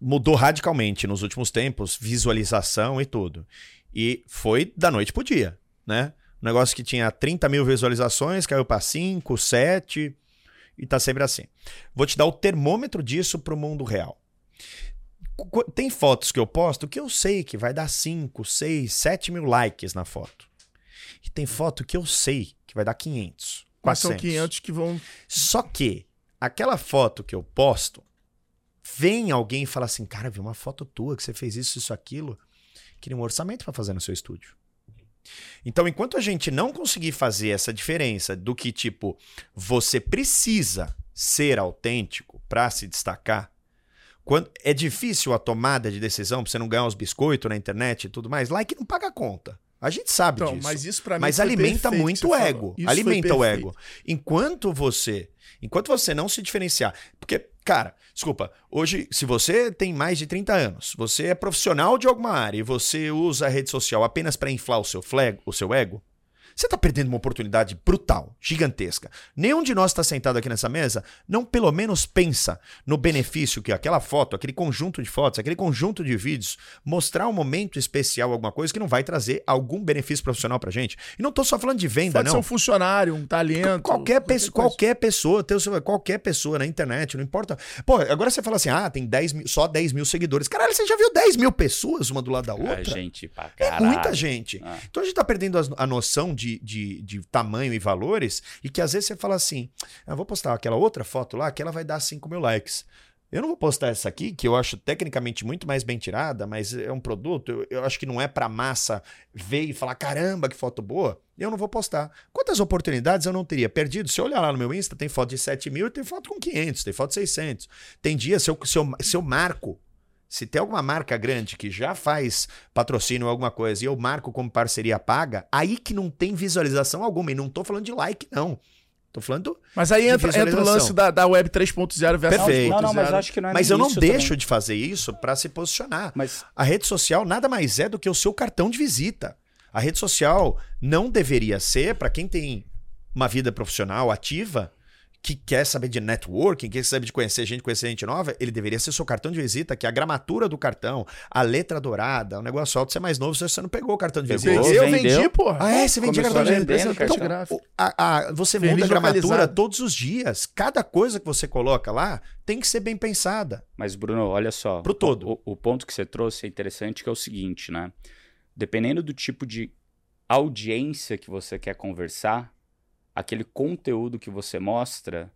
mudou radicalmente nos últimos tempos, visualização e tudo. E foi da noite pro dia, né? Um negócio que tinha 30 mil visualizações, caiu pra 5, 7 e tá sempre assim. Vou te dar o termômetro disso pro mundo real. Tem fotos que eu posto que eu sei que vai dar 5, 6, 7 mil likes na foto. E tem foto que eu sei que vai dar 500. Mas são 400. 500 que vão. Só que aquela foto que eu posto, vem alguém e fala assim: Cara, vi uma foto tua que você fez isso, isso, aquilo. Queria um orçamento para fazer no seu estúdio. Então, enquanto a gente não conseguir fazer essa diferença do que, tipo, você precisa ser autêntico para se destacar, quando é difícil a tomada de decisão pra você não ganhar os biscoitos na internet e tudo mais, like não paga conta. A gente sabe Então, disso. mas isso pra mim Mas alimenta perfeito muito o ego. Alimenta o ego. Enquanto você, enquanto você não se diferenciar, porque, cara, desculpa, hoje se você tem mais de 30 anos, você é profissional de alguma área e você usa a rede social apenas para inflar o seu flag, o seu ego, Você tá perdendo uma oportunidade brutal, gigantesca. Nenhum de nós está sentado aqui nessa mesa, não pelo menos pensa no benefício que aquela foto, aquele conjunto de fotos, aquele conjunto de vídeos, mostrar um momento especial, alguma coisa que não vai trazer algum benefício profissional pra gente. E não tô só falando de venda, Pode ser não. um funcionário, um talento. Qualquer, pessoa, coisa. qualquer pessoa, teu qualquer pessoa na internet, não importa. Pô, agora você fala assim: ah, tem 10 mil, só 10 mil seguidores. Caralho, você já viu 10 mil pessoas uma do lado da outra? É gente pra É caralho. muita gente. Ah. Então a gente tá perdendo a noção de, de, de tamanho e valores e que às vezes você fala assim: eu vou postar aquela outra foto lá que ela vai dar 5 mil likes. Eu não vou postar essa aqui, que eu acho tecnicamente muito mais bem tirada, mas é um produto, eu, eu acho que não é pra massa ver e falar, caramba, que foto boa. Eu não vou postar. Quantas oportunidades eu não teria perdido? Se eu olhar lá no meu Insta, tem foto de 7 mil tem foto com 500, tem foto de 600. Tem dia, se eu, se eu, se eu marco se tem alguma marca grande que já faz patrocínio ou alguma coisa e eu marco como parceria paga, aí que não tem visualização alguma. E não tô falando de like, não. Tô falando. Mas aí de entra, entra o lance da, da Web 3.0 versus Perfeito. Não, não, mas 2.0. acho que não é Mas eu não deixo também. de fazer isso para se posicionar. Mas A rede social nada mais é do que o seu cartão de visita. A rede social não deveria ser para quem tem uma vida profissional ativa, que quer saber de networking, que quer saber de conhecer gente, conhecer gente nova, ele deveria ser seu cartão de visita, que é a gramatura do cartão, a letra dourada, o negócio alto, você é mais novo, você não pegou o cartão de Pegou. visita. Eu vendeu. vendi, porra. Ah, é? Você vendia cartão de visita? cartão. Então, a- a- você Verniz muda a gramatura todos os dias. Cada coisa que você coloca lá tem que ser bem pensada. Mas, Bruno, olha só. Pro todo. O, o ponto que você trouxe é interessante, que é o seguinte, né? Dependendo do tipo de audiência que você quer conversar, aquele conteúdo que você mostra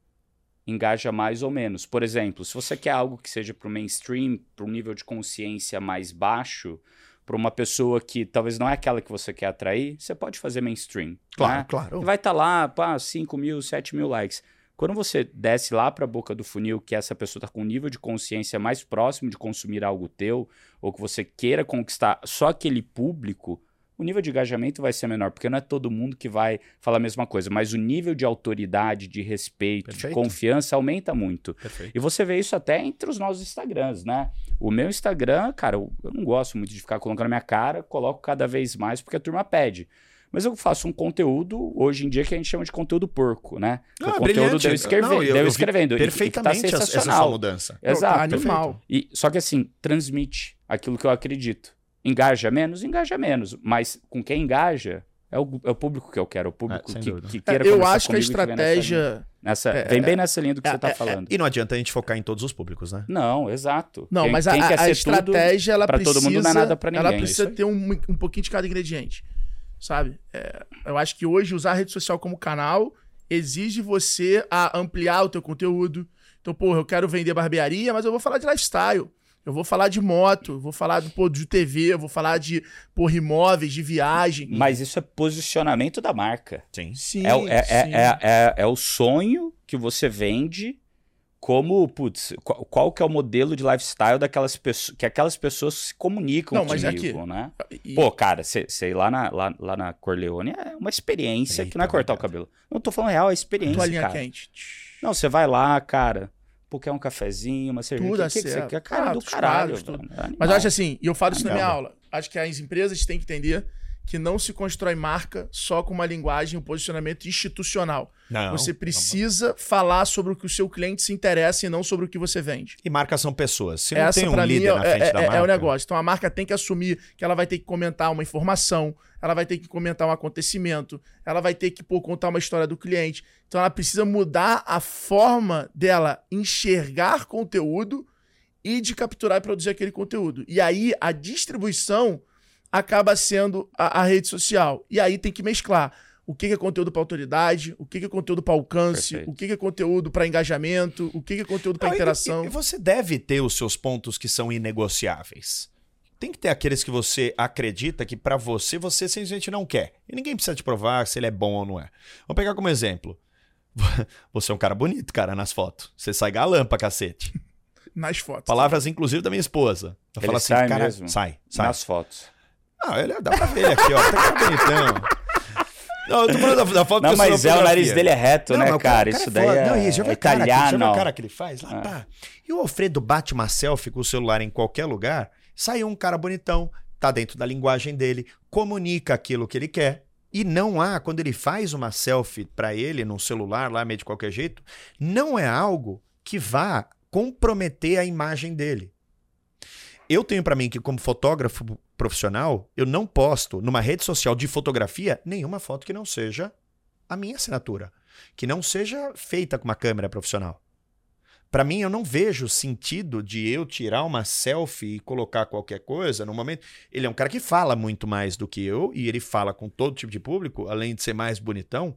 engaja mais ou menos. Por exemplo, se você quer algo que seja para o mainstream, para um nível de consciência mais baixo, para uma pessoa que talvez não é aquela que você quer atrair, você pode fazer mainstream. Claro, né? claro. E vai estar lá, pá, 5 mil, 7 mil likes. Quando você desce lá para a boca do funil, que essa pessoa está com um nível de consciência mais próximo de consumir algo teu, ou que você queira conquistar só aquele público, o nível de engajamento vai ser menor, porque não é todo mundo que vai falar a mesma coisa, mas o nível de autoridade, de respeito, de Perfeito. confiança aumenta muito. Perfeito. E você vê isso até entre os nossos Instagrams, né? O meu Instagram, cara, eu, eu não gosto muito de ficar colocando a minha cara, coloco cada vez mais porque a turma pede. Mas eu faço um conteúdo, hoje em dia, que a gente chama de conteúdo porco, né? Não, o é conteúdo brilhante. deu, escreve... Não, eu- deu eu escrevendo. e- e Perfeitamente tá essa- sua mudança. Exato. Animal. E, só que assim, transmite aquilo que eu acredito. Engaja menos? Engaja menos. Mas com quem engaja é o, é o público que eu quero. O público É, que, que É, queira eu conversar acho que a estratégia. Nessa, é, vem bem nessa linha do que é, você tá é, falando. E não adianta a gente focar em todos os públicos, né? Não, exato. Não, Quem- mas a, quem quer a ser estratégia, ela precisa. todo mundo não é nada pra Ela ninguém, precisa isso aí. ter um, um pouquinho de cada ingrediente. Sabe? É, eu acho que hoje usar a rede social como canal exige você a ampliar o teu conteúdo. Então, porra, eu quero vender barbearia, mas eu vou falar de lifestyle. Eu vou falar de moto, eu vou falar do, pô, de TV, eu vou falar de porra, imóveis, de viagem. Mas isso é posicionamento da marca. Sim. Sim, É, o- é, é, sim. é, é, é o sonho que você vende como, putz, qual, qual que é o modelo de lifestyle daquelas pessoas, que aquelas pessoas se comunicam Não, mas comigo, que- né? E- Pô, cara, sei ir lá na, lá, lá na Corleone é uma experiência que não é Eita, cortar o cabelo. Não tô falando real, é experiência, toalhinha cara. quente. Não, você vai lá, cara, pô, quer um cafezinho, uma cerveja, Tudo o que, que você quer? Cara, do Pratos, caralho. é Mas eu acho assim, e eu falo isso na minha aula, acho que as empresas têm que entender que não se constrói marca só com uma linguagem, um posicionamento institucional. Não. você precisa falar sobre o que o seu cliente se interessa e não sobre o que você vende. E marcas são pessoas. Se não Essa, tem um líder na é, frente é- da é- marca... é o negócio. Então a marca tem que assumir que ela vai ter que comentar uma informação, ela vai ter que comentar um acontecimento, ela vai ter que pô, contar uma história do cliente. Então ela precisa mudar a forma dela enxergar conteúdo e de capturar e produzir aquele conteúdo. E aí a distribuição acaba sendo a, a rede social. E aí tem que mesclar. O que é conteúdo para autoridade, o que é conteúdo para alcance, Perfeito. o que é conteúdo para engajamento, o que é conteúdo para interação. E, e você deve ter os seus pontos que são inegociáveis. Tem que ter aqueles que você acredita que pra você, você simplesmente não quer. E ninguém precisa te provar se ele é bom ou não é. Vamos pegar como exemplo. [laughs] Você é um cara bonito, cara, nas fotos. Você sai galã pra cacete. nas fotos. Palavras, inclusive, da minha esposa. Eu Ele falo assim, sai cara, mesmo? sai, sai. Nas fotos. Ah, ele, dá pra ver ele aqui, ó. Tá cara bonitão. Não, eu tô falando da, da foto Não, mas é o nariz dele é reto, Não, né, cara? o Isso é daí é, Não, e já é a cara já italiano. cara que ele faz? Lá, É. pá. E o Alfredo bate uma selfie com o celular em qualquer lugar, sai um cara bonitão, tá dentro da linguagem dele, comunica aquilo que ele quer, E não há, quando ele faz uma selfie para ele no celular, lá meio de qualquer jeito, não é algo que vá comprometer a imagem dele. Eu tenho para mim que, como fotógrafo profissional, eu não posto numa rede social de fotografia nenhuma foto que não seja a minha assinatura, que não seja feita com uma câmera profissional. Para mim, eu não vejo sentido de eu tirar uma selfie e colocar qualquer coisa no momento. Ele é um cara que fala muito mais do que eu e ele fala com todo tipo de público, além de ser mais bonitão.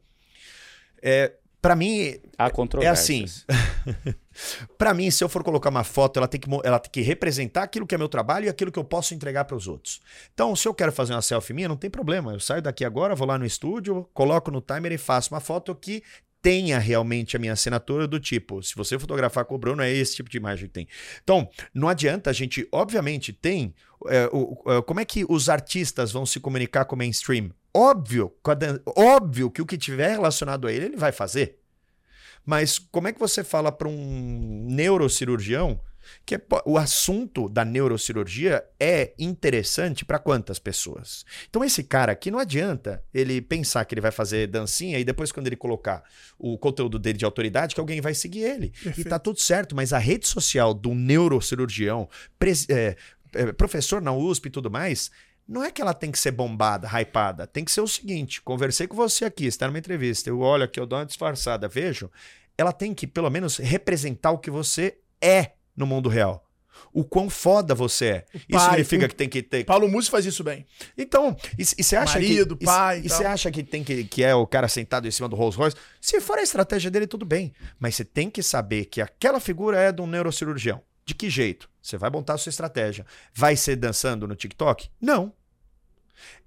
É, para mim, Há é assim. [laughs] Para mim, se eu for colocar uma foto, ela tem, que, ela tem que representar aquilo que é meu trabalho e aquilo que eu posso entregar para os outros. Então, se eu quero fazer uma selfie minha, não tem problema. Eu saio daqui agora, vou lá no estúdio, coloco no timer e faço uma foto que tenha realmente a minha assinatura do tipo, se você fotografar com o Bruno, é esse tipo de imagem que tem. Então, não adianta a gente, obviamente, tem. é, o- o- como é que os artistas vão se comunicar com o mainstream? Óbvio, óbvio que o que tiver relacionado a ele, ele vai fazer. Mas como é que você fala para um neurocirurgião que é o assunto da neurocirurgia é interessante para quantas pessoas? Então esse cara aqui não adianta ele pensar que ele vai fazer dancinha e depois quando ele colocar o conteúdo dele de autoridade que alguém vai seguir ele. E tá tudo certo, mas a rede social do neurocirurgião, é, é, professor na USP e tudo mais, não é que ela tem que ser bombada, hypada. Tem que ser o seguinte: conversei com você aqui, está numa entrevista, eu olho aqui, eu dou uma disfarçada, vejo. Ela tem que, pelo menos, representar o que você é no mundo real. O quão foda você é. Isso pai, significa o- que tem que ter. Paulo Musi faz isso bem. Então, e você acha Marido, que. pai e você acha que tem que, que é o cara sentado em cima do Rolls Royce? Se for a estratégia dele, tudo bem. Mas você tem que saber que aquela figura é de um neurocirurgião. De que jeito? Você vai montar a sua estratégia. Vai ser dançando no TikTok? Não.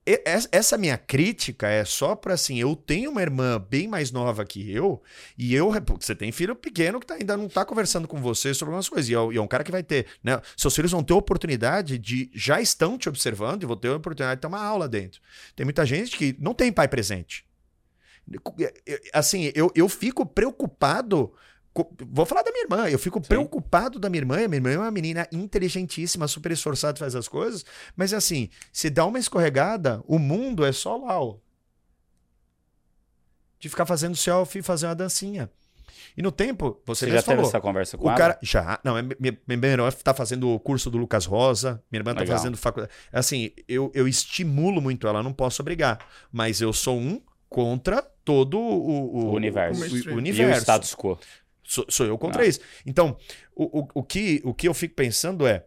Es- Essa minha crítica é só para assim, eu tenho uma irmã bem mais nova que eu, e eu, você tem filho pequeno que tá- ainda não tá conversando com você sobre algumas coisas, e é, e é um cara que vai ter, né, seus filhos vão ter oportunidade de, já estão te observando e vão ter a oportunidade de ter uma aula dentro. Tem muita gente que não tem pai presente. Assim, eu, eu fico preocupado. Vou falar da minha irmã. Eu fico preocupado da minha irmã. a Minha irmã é uma menina inteligentíssima, super esforçada, faz as coisas. Mas assim, se dá uma escorregada, o mundo é só lá, ó. De ficar fazendo selfie e fazer uma dancinha. E no tempo, você, Você já mesmo teve falou. essa conversa com O ela? cara já, não, é minha, minha irmã tá fazendo o curso do Lucas Rosa, minha irmã tá Legal. fazendo faculdade. Assim, eu, eu estimulo muito ela, não posso obrigar, mas eu sou um contra todo o, O universo. o- o mainstream. E o universo. status quo. Sou, sou eu contra Ah. isso. Então, o, o, o, que, o que eu fico pensando é: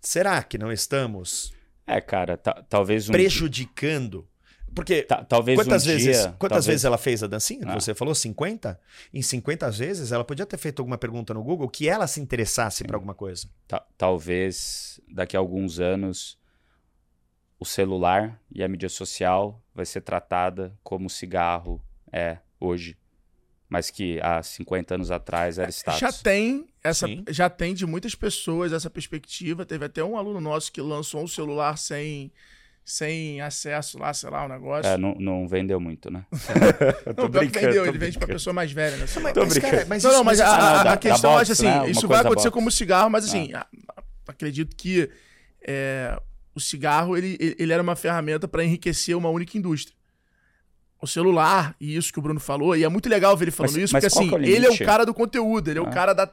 será que não estamos É, cara, ta- talvez um prejudicando? Porque ta- talvez quantas um vezes, dia, quantas talvez- vezes ela fez a dancinha? Ah. Você falou 50? Em 50 vezes ela podia ter feito alguma pergunta no Google que ela se interessasse por alguma coisa. ta- talvez daqui a alguns anos o celular e a mídia social vai ser tratada como o cigarro é hoje, mas que há 50 anos atrás era status. Já tem essa, Sim. já tem de muitas pessoas essa perspectiva. Teve até um aluno nosso que lançou um celular sem, sem acesso lá, sei lá, o negócio. É, não, não vendeu muito, né? [laughs] não, pior que brincando, vendeu, tô ele vende pra pessoa mais velha, né? Tô mas, brincando. cara, mas não, isso- não, mas, mas a, isso- a- Ah, a da- questão, box, acho assim, né? Isso vai acontecer box. como cigarro, mas assim, a- a- acredito que é, o cigarro, ele ele era uma ferramenta para enriquecer uma única indústria. O celular, e isso que o Bruno falou, e é muito legal ver ele falando Mas- isso, mas porque assim, é ele é o cara do conteúdo, ele é o Ah. cara da,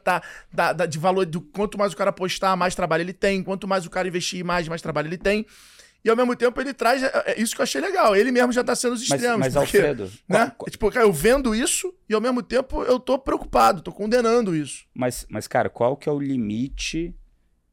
da, da- de valor, do quanto mais o cara postar, mais trabalho ele tem, quanto mais o cara investir imagem, mais trabalho ele tem. E ao mesmo tempo ele traz, é, é isso que eu achei legal, ele mesmo já tá sendo os Mas, extremos. mas porque, Alfredo, né? qual- É Tipo, cara, eu vendo isso e ao mesmo tempo eu tô preocupado, tô condenando isso. Mas, mas, cara, qual que é o limite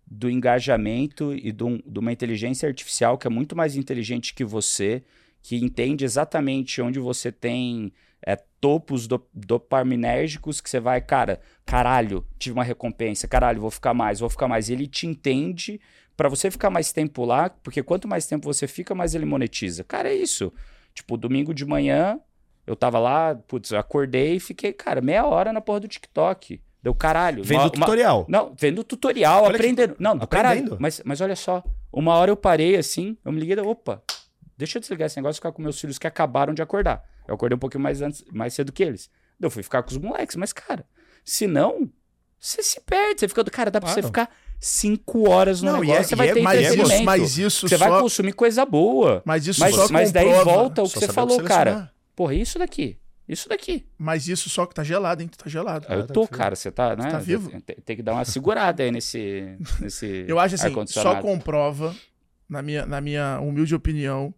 do engajamento e de, um- de uma inteligência artificial que é muito mais inteligente que você, que entende exatamente onde você tem é, topos do, dopaminérgicos que você vai, cara, caralho, tive uma recompensa, caralho, vou ficar mais, vou ficar mais. Ele te entende pra você ficar mais tempo lá, porque quanto mais tempo você fica, mais ele monetiza. Cara, é isso. Tipo, domingo de manhã, eu tava lá, putz, eu acordei e fiquei, cara, meia hora na porra do TikTok. Deu caralho. Vendo uma- o tutorial. uma- não, vendo tutorial, Olha que- aprendendo. Não, do Aprendendo. caralho. Mas, mas olha só, uma hora eu parei assim, eu me liguei, opa, deixa eu desligar esse negócio e ficar com meus filhos que acabaram de acordar. Eu acordei um pouquinho mais, antes, mais cedo que eles. Daí Eu fui ficar com os moleques, mas cara, se não, você se perde. Você fica do cara, dá pra você ficar cinco horas no Não, e negócio, é- você vai é- ter Mas entretenimento. mas isso você vai só, consumir coisa boa. mas isso Mas, só mas daí comprova- volta o que você falou, cara. Porra, isso daqui. Isso daqui. Mas isso só que tá gelado, hein? Tu tá gelado. Eu tá tô, cara. Você tá, né? tá vivo? Tem, tem que dar uma segurada aí nesse, nesse Eu acho assim, só comprova, na minha, na minha humilde opinião,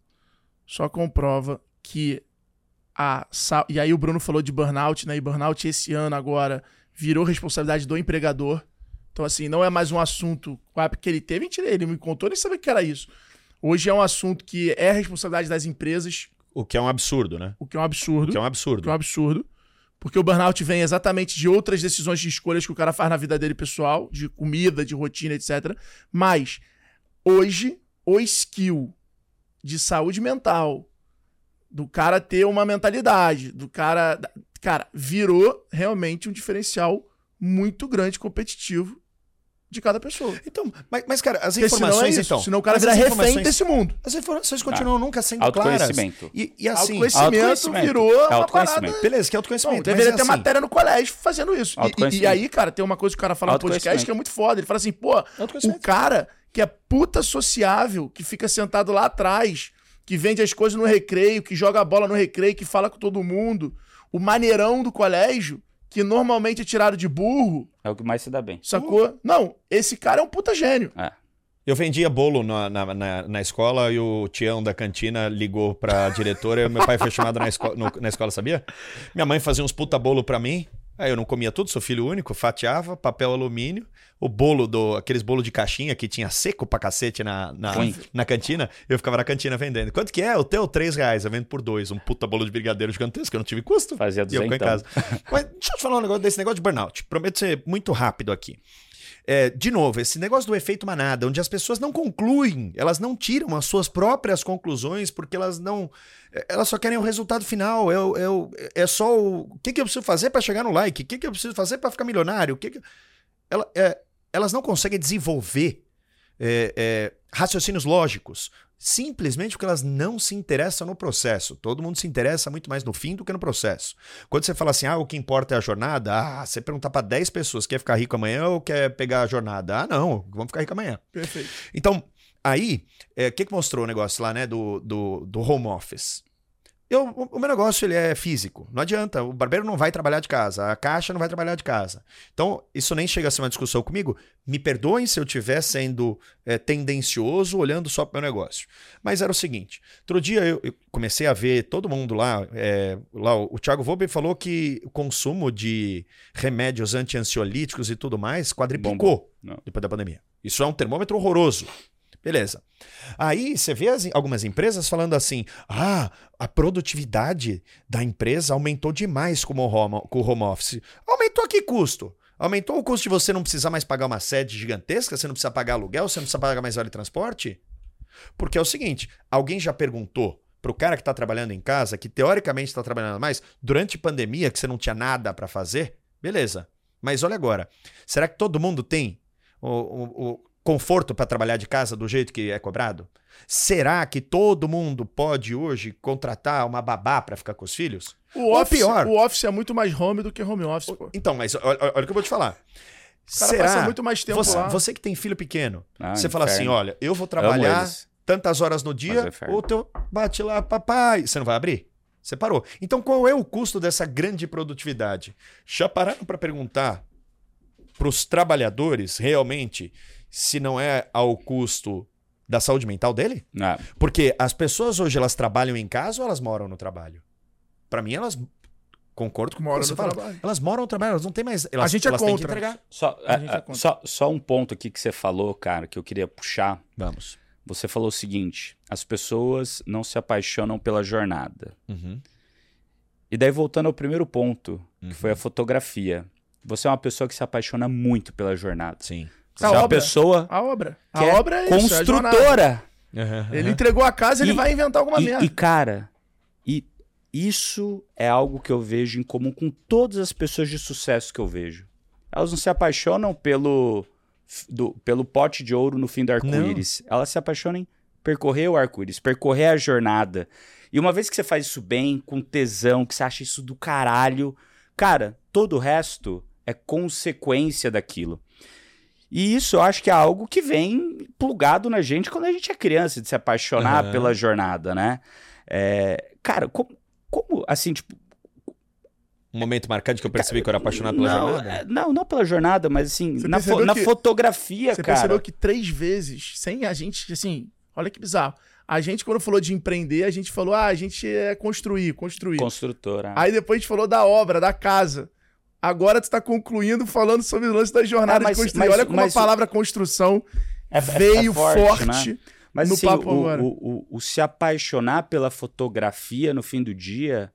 só comprova que a. E aí o Bruno falou de burnout, né? E burnout esse ano agora virou responsabilidade do empregador. Então, assim, não é mais um assunto porque ele teve, mentira, ele me contou, nem sabia que era isso. Hoje é um assunto que é responsabilidade das empresas, O que é um absurdo, né? o que é um absurdo. O que é um O absurdo. que é um absurdo. Porque o burnout vem exatamente de outras decisões de escolhas que o cara faz na vida dele pessoal, de comida, de rotina, etc. Mas hoje, o skill de saúde mental, do cara ter uma mentalidade, do cara. Cara, virou realmente um diferencial muito grande competitivo de cada pessoa. Então, mas, mas, cara, as Porque senão é informações, isso, então. senão o cara vira refém informações- desse mundo. As informações continuam nunca sendo claras. Autoconhecimento. E, e assim. autoconhecimento, autoconhecimento. virou É uma autoconhecimento. parada... Beleza, que é Bom, autoconhecimento. deveria mas ter é assim, matéria no colégio fazendo isso. E- E, e aí, cara, tem uma coisa que o cara fala no podcast que é muito foda. Ele fala assim, pô, o cara que é puta sociável, que fica sentado lá atrás, que vende as coisas no recreio, que joga a bola no recreio, que fala com todo mundo, o maneirão do colégio, que normalmente é tirado de burro, É o que mais se dá bem. sacou? Não, esse cara é um puta gênio. É. Eu vendia bolo na, na, na, na escola e o Tião da cantina ligou pra diretora e meu pai foi chamado na, esco no- na escola, sabia? Minha mãe fazia uns puta bolo pra mim. Aí eu não comia tudo, sou filho único, fatiava, papel alumínio, o bolo do. aqueles bolo de caixinha que tinha seco pra cacete na, na, na cantina, eu ficava na cantina vendendo. Quanto que é? O teu, três reais, eu vendo por dois. Um puta bolo de brigadeiro gigantesco, eu não tive custo. Fazia E eu em casa. Mas deixa eu te falar um negócio desse negócio de burnout. Prometo ser muito rápido aqui. É, de novo, esse negócio do efeito manada, onde as pessoas não concluem, elas não tiram as suas próprias conclusões porque elas não. Elas só querem o resultado final. É, é, é só o. O que, que eu preciso fazer para chegar no like? O que, que eu preciso fazer para ficar milionário? O que que- Ela- é, elas não conseguem desenvolver é, é, raciocínios lógicos. Simplesmente porque elas não se interessam no processo. Todo mundo se interessa muito mais no fim do que no processo. Quando você fala assim, ah, o que importa é a jornada, ah, você perguntar para 10 pessoas, quer ficar rico amanhã ou quer pegar a jornada? Ah, não, vamos ficar rico amanhã. Perfeito. Então, aí, é, o que, que mostrou o negócio lá, né, do, do, do home office? Eu, o, o meu negócio ele é físico. Não adianta. O barbeiro não vai trabalhar de casa. A caixa não vai trabalhar de casa. Então, isso nem chega a ser uma discussão comigo. Me perdoem se eu estiver sendo é, tendencioso, olhando só para o meu negócio. Mas era o seguinte: outro dia eu, eu comecei a ver todo mundo lá. é, lá o, o Thiago Volber falou que o consumo de remédios anti-ansiolíticos e tudo mais quadriplicou depois da pandemia. Isso é um termômetro horroroso. Beleza. Aí você vê as- algumas empresas falando assim: ah, a produtividade da empresa aumentou demais com o home, com o home office. Aumentou a que custo? Aumentou o custo de você não precisar mais pagar uma sede gigantesca, você não precisa pagar aluguel, você não precisa pagar mais vale transporte? Porque é o seguinte: alguém já perguntou pro cara que tá trabalhando em casa, que teoricamente está trabalhando mais, durante pandemia, que você não tinha nada para fazer? Beleza. Mas olha agora: será que todo mundo tem o, o- o conforto para trabalhar de casa do jeito que é cobrado? Será que todo mundo pode hoje contratar uma babá para ficar com os filhos? O Ou office, pior. o office é muito mais home do que home office, pô. Então, mas olha, olha o que eu vou te falar. cara Será? passa muito mais tempo você, lá. você que tem filho pequeno, Ah, você fala assim: inferno. olha, eu vou trabalhar tantas horas no é dia, inferno. ou teu bate lá, papai. Você não vai abrir? Você parou. Então, qual é o custo dessa grande produtividade? Já pararam para perguntar para os trabalhadores realmente se não é ao custo da saúde mental dele? Ah, Porque as pessoas hoje elas trabalham em casa ou elas moram no trabalho? Para mim, elas. Concordo com o que Moram você no fala. trabalho. Elas moram no trabalho, elas não têm mais. Elas, gente é elas têm que contra. entregar. só, A gente ah, é ah, contra. só, só um ponto aqui que você falou, cara, que eu queria puxar. Vamos. Você falou o seguinte: as pessoas não se apaixonam pela jornada. Uhum. E daí, voltando ao primeiro ponto, que Uhum. foi a fotografia. Você é uma pessoa que se apaixona muito pela jornada. Sim. Você A obra. pessoa A obra. a é obra é isso, é a construtora. Ele entregou a casa, ele E- vai inventar alguma E, merda. e, cara, e isso é algo que eu vejo em comum com todas as pessoas de sucesso que eu vejo. Elas não se apaixonam pelo, do- pelo pote de ouro no fim do arco-íris. Elas se apaixonam em percorrer o arco-íris, percorrer a jornada. E uma vez que você faz isso bem, com tesão, que você acha isso do caralho, cara, todo o resto é consequência daquilo. E isso eu acho que é algo que vem plugado na gente quando a gente é criança, de se apaixonar Aham. pela jornada, né? É, cara, como, como, assim, tipo. Um momento marcante que eu percebi que eu era apaixonado pela não, jornada. é, não, não pela jornada, mas assim, Você na, fo- na que- fotografia, Você cara. percebeu que três vezes, sem a gente, assim, olha que bizarro. A gente, quando falou de empreender, a gente falou, ah, a gente é construir, construir. Construtora. Aí depois a gente falou da obra, da casa. Agora tu tá concluindo falando sobre o lance da jornada Ah, mas- de construir. mas- olha como mas- a palavra construção É- é- veio é forte, forte. né? Mas no assim, papo o, agora. o, o- o se apaixonar pela fotografia no fim do dia.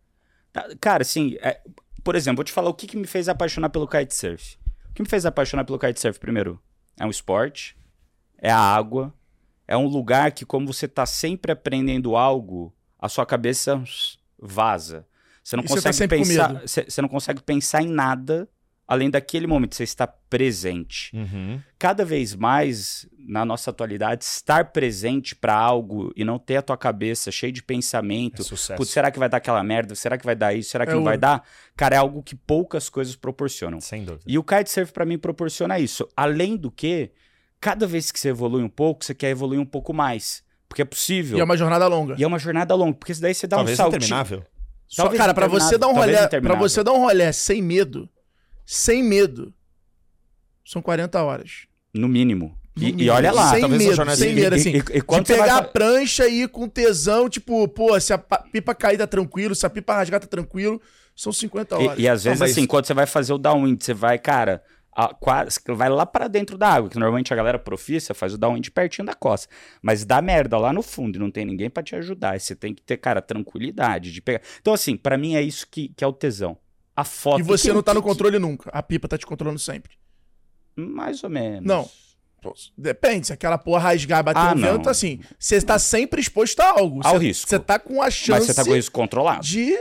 tá- Cara, assim, é- por exemplo, vou te falar o que, que me fez apaixonar pelo kitesurf. O que me fez apaixonar pelo kitesurf, primeiro? É um esporte, é a água, é um lugar que, como você tá sempre aprendendo algo, a sua cabeça vaza. Você não E você tá consegue sempre com pensar. Você você não consegue pensar em nada além daquele momento. Você está presente Uhum. cada vez mais na nossa atualidade estar presente para algo e não ter a tua cabeça cheia de É pensamento. sucesso. Putz, será que vai dar aquela merda? Será que vai dar isso? Será que É não vai dar? Cara, é algo que poucas coisas proporcionam. Sem dúvida. E o kitesurf para mim proporciona isso. Além do que, cada vez que você evolui um pouco, você quer evoluir um pouco mais. Porque é possível. E é uma jornada longa. E é uma jornada longa, porque daí você dá Talvez um saltinho. interminável. Só, Talvez cara, pra você dar um rolê, para você dar um rolê sem medo, sem medo, são 40 horas. No mínimo. E, e olha lá. sem talvez medo, jornada- sem e- medo, e- assim. e- e quando de vai pegar fa- a prancha e ir com tesão, tipo, pô, se a pa- pipa cair tá tranquilo, se a pipa rasgar tá tranquilo, são 50 horas. E, e às vezes, mas- assim, quando você vai fazer o downwind, você vai, cara, a- quase, vai lá pra dentro da água, que normalmente a galera profissa faz o downwind pertinho da costa. Mas dá merda lá no fundo e não tem ninguém pra te ajudar. Você tem que ter, cara, tranquilidade de pegar. Então, assim, pra mim é isso que, que é o tesão. A foto. E você que- não tá no que- controle nunca. A pipa tá te controlando sempre. que- Mais ou menos. Não. Depende, se aquela porra rasgar, bater Ah, o não. vento, assim, você tá sempre exposto a algo. Ao Você- risco. Você tá com a Mas chance você tá com isso controlado. de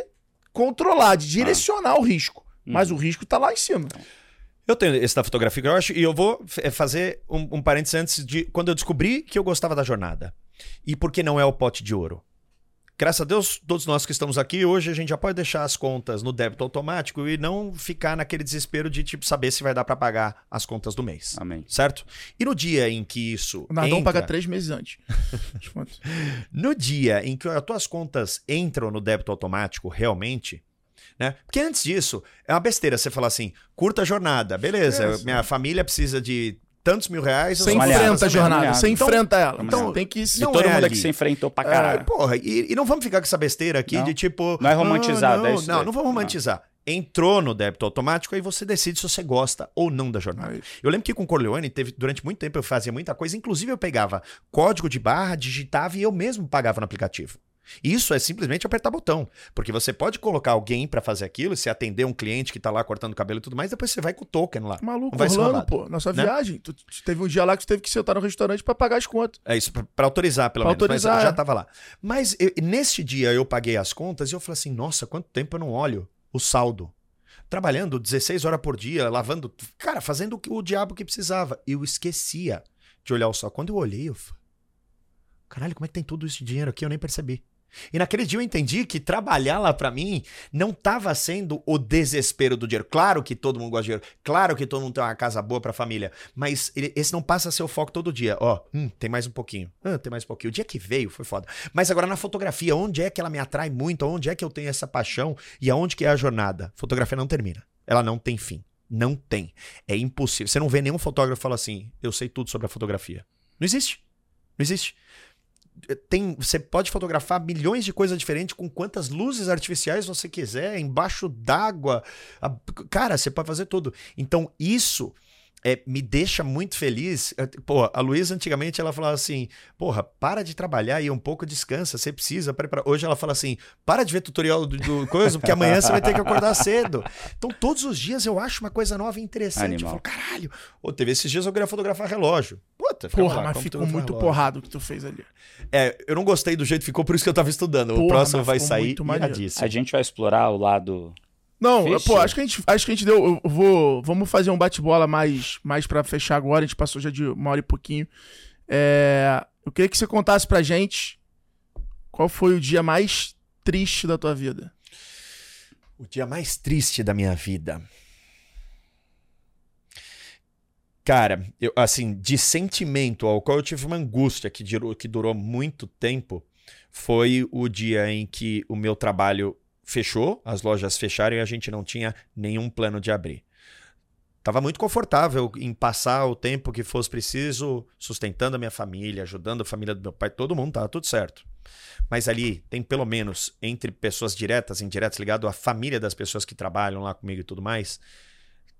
controlar, Ah. de direcionar o risco. Mas Uhum. o risco tá lá em cima. Eu tenho esse da fotografia que eu acho, e eu vou f- fazer um, um parênteses antes de quando eu descobri que eu gostava da jornada. E por que não é o pote de ouro? Graças a Deus, todos nós que estamos aqui, hoje a gente já pode deixar as contas no débito automático e não ficar naquele desespero de tipo saber se vai dar pra pagar as contas do mês. Amém. Certo? E no dia em que isso. O Nardão entra, paga três meses antes. [laughs] No dia em que as tuas contas entram no débito automático, realmente. Né? Porque antes disso, é uma besteira você falar assim: curta a jornada, beleza, É, minha família precisa de tantos mil reais. eu Você enfrenta a fazer jornada, você Então- enfrenta ela. Então lá. tem que se. E Não todo é mundo ali. aqui se enfrentou pra Ah, caralho. porra, e, e não vamos ficar com essa besteira aqui Não. de tipo. Não é romantizado, não, é isso Não, daí. não vamos romantizar. Entrou no débito automático, aí você decide se você gosta ou não da jornada. Aí. Eu lembro que com o Corleone, teve, durante muito tempo eu fazia muita coisa, inclusive eu pegava código de barra, digitava e eu mesmo pagava no aplicativo. Isso é simplesmente apertar botão, porque você pode colocar alguém pra fazer aquilo, se atender um cliente que tá lá cortando o cabelo e tudo mais, depois você vai com o token lá. Maluco, vai ser Orlando, roubado, pô, nossa né? viagem. Tu, tu teve um dia lá que tu teve que sentar no restaurante pra pagar as contas. É isso, pra, pra autorizar, pelo Pra menos. autorizar, mas já é. tava lá. Mas eu- neste dia eu paguei as contas e eu falei assim: nossa, quanto tempo eu não olho o saldo. Trabalhando 16 horas por dia, lavando. Cara, fazendo o, que- o diabo que precisava. Eu esquecia de olhar o saldo. Quando eu olhei, eu falei: caralho, como é que tem todo esse dinheiro aqui? Eu nem percebi. E naquele dia eu entendi que trabalhar lá pra mim não tava sendo o desespero do dinheiro. Claro que todo mundo gosta de dinheiro, claro que todo mundo tem uma casa boa pra família, mas esse não passa a ser o foco todo dia. Ó, hum, tem mais um pouquinho. Ah, tem mais um pouquinho. O dia que veio foi foda. Mas agora na fotografia, onde é que ela me atrai muito? Onde é que eu tenho essa paixão? E aonde que é a jornada? Fotografia não termina. Ela não tem fim. Não tem. É impossível. Você não vê nenhum fotógrafo falar assim: eu sei tudo sobre a fotografia. Não existe. Não existe tem, você pode fotografar milhões de coisas diferentes com quantas luzes artificiais você quiser, embaixo d'água. Cara, você pode fazer tudo. Então, isso é, me deixa muito feliz. É, Pô, a Luísa antigamente ela falava assim: porra, para de trabalhar e um pouco descansa, você precisa. preparar." Hoje ela fala assim: para de ver tutorial do, do coisa, porque amanhã você vai ter que acordar cedo. Então, todos os dias eu acho uma coisa nova e interessante. Eu Animal. falo, caralho. Ô, teve esses dias eu queria fotografar relógio. Ficava Porra, lá, mas ficou muito porrado o que tu fez ali. É, eu não gostei do jeito que ficou, por isso que eu tava estudando. o Porra, próximo mas vai sair. A gente vai explorar o lado. Não, Fish? pô, acho que a gente, acho que a gente deu. Eu vou, vamos fazer um bate-bola mais, mais para fechar agora. A gente passou já de uma hora e pouquinho. É, eu queria que você contasse pra gente qual foi o dia mais triste da tua vida. O dia mais triste da minha vida. Cara, eu, assim, de sentimento ao qual eu tive uma angústia que durou, que durou muito tempo, foi o dia em que o meu trabalho fechou, as lojas fecharam e a gente não tinha nenhum plano de abrir. Tava muito confortável em passar o tempo que fosse preciso, sustentando a minha família, ajudando a família do meu pai, todo mundo tava tudo certo. Mas ali tem pelo menos entre pessoas diretas e indiretas, ligado à família das pessoas que trabalham lá comigo e tudo mais,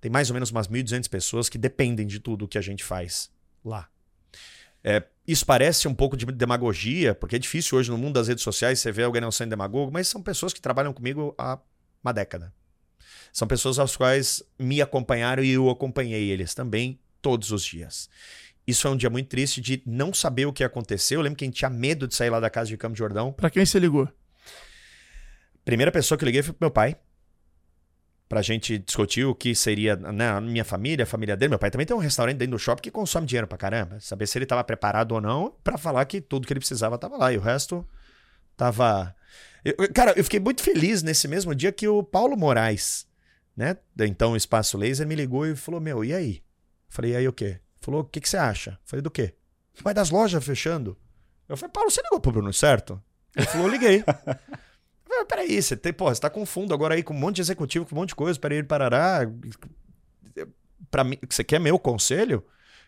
tem mais ou menos umas 1.200 pessoas que dependem de tudo que a gente faz lá. É, isso parece um pouco de demagogia, porque é difícil hoje no mundo das redes sociais você ver alguém não sendo demagogo, mas são pessoas que trabalham comigo há uma década. São pessoas às quais me acompanharam e eu acompanhei eles também todos os dias. Isso foi um dia muito triste de não saber o que aconteceu. Eu lembro que a gente tinha medo de sair lá da casa de Campo de Jordão. Pra quem você ligou? Primeira pessoa que eu liguei foi pro meu pai. Pra gente discutir o que seria né, a minha família, a família dele. Meu pai também tem um restaurante dentro do shopping que consome dinheiro pra caramba. Saber se ele tava preparado ou não pra falar que tudo que ele precisava tava lá. E o resto tava. Eu- cara, eu fiquei muito feliz nesse mesmo dia que o Paulo Moraes, né? Então o Espaço Laser, me ligou e falou: Meu, e aí? Falei, e aí o quê? Falou, o que, que você acha? Falei, do quê? Vai das lojas fechando. Eu falei, Paulo, você ligou pro Bruno, certo? Ele falou, liguei. [laughs] Falei, peraí, você, tem, porra, você tá com fundo agora aí com um monte de executivo, com um monte de coisa, para ele parará. Pra mim, você quer meu conselho?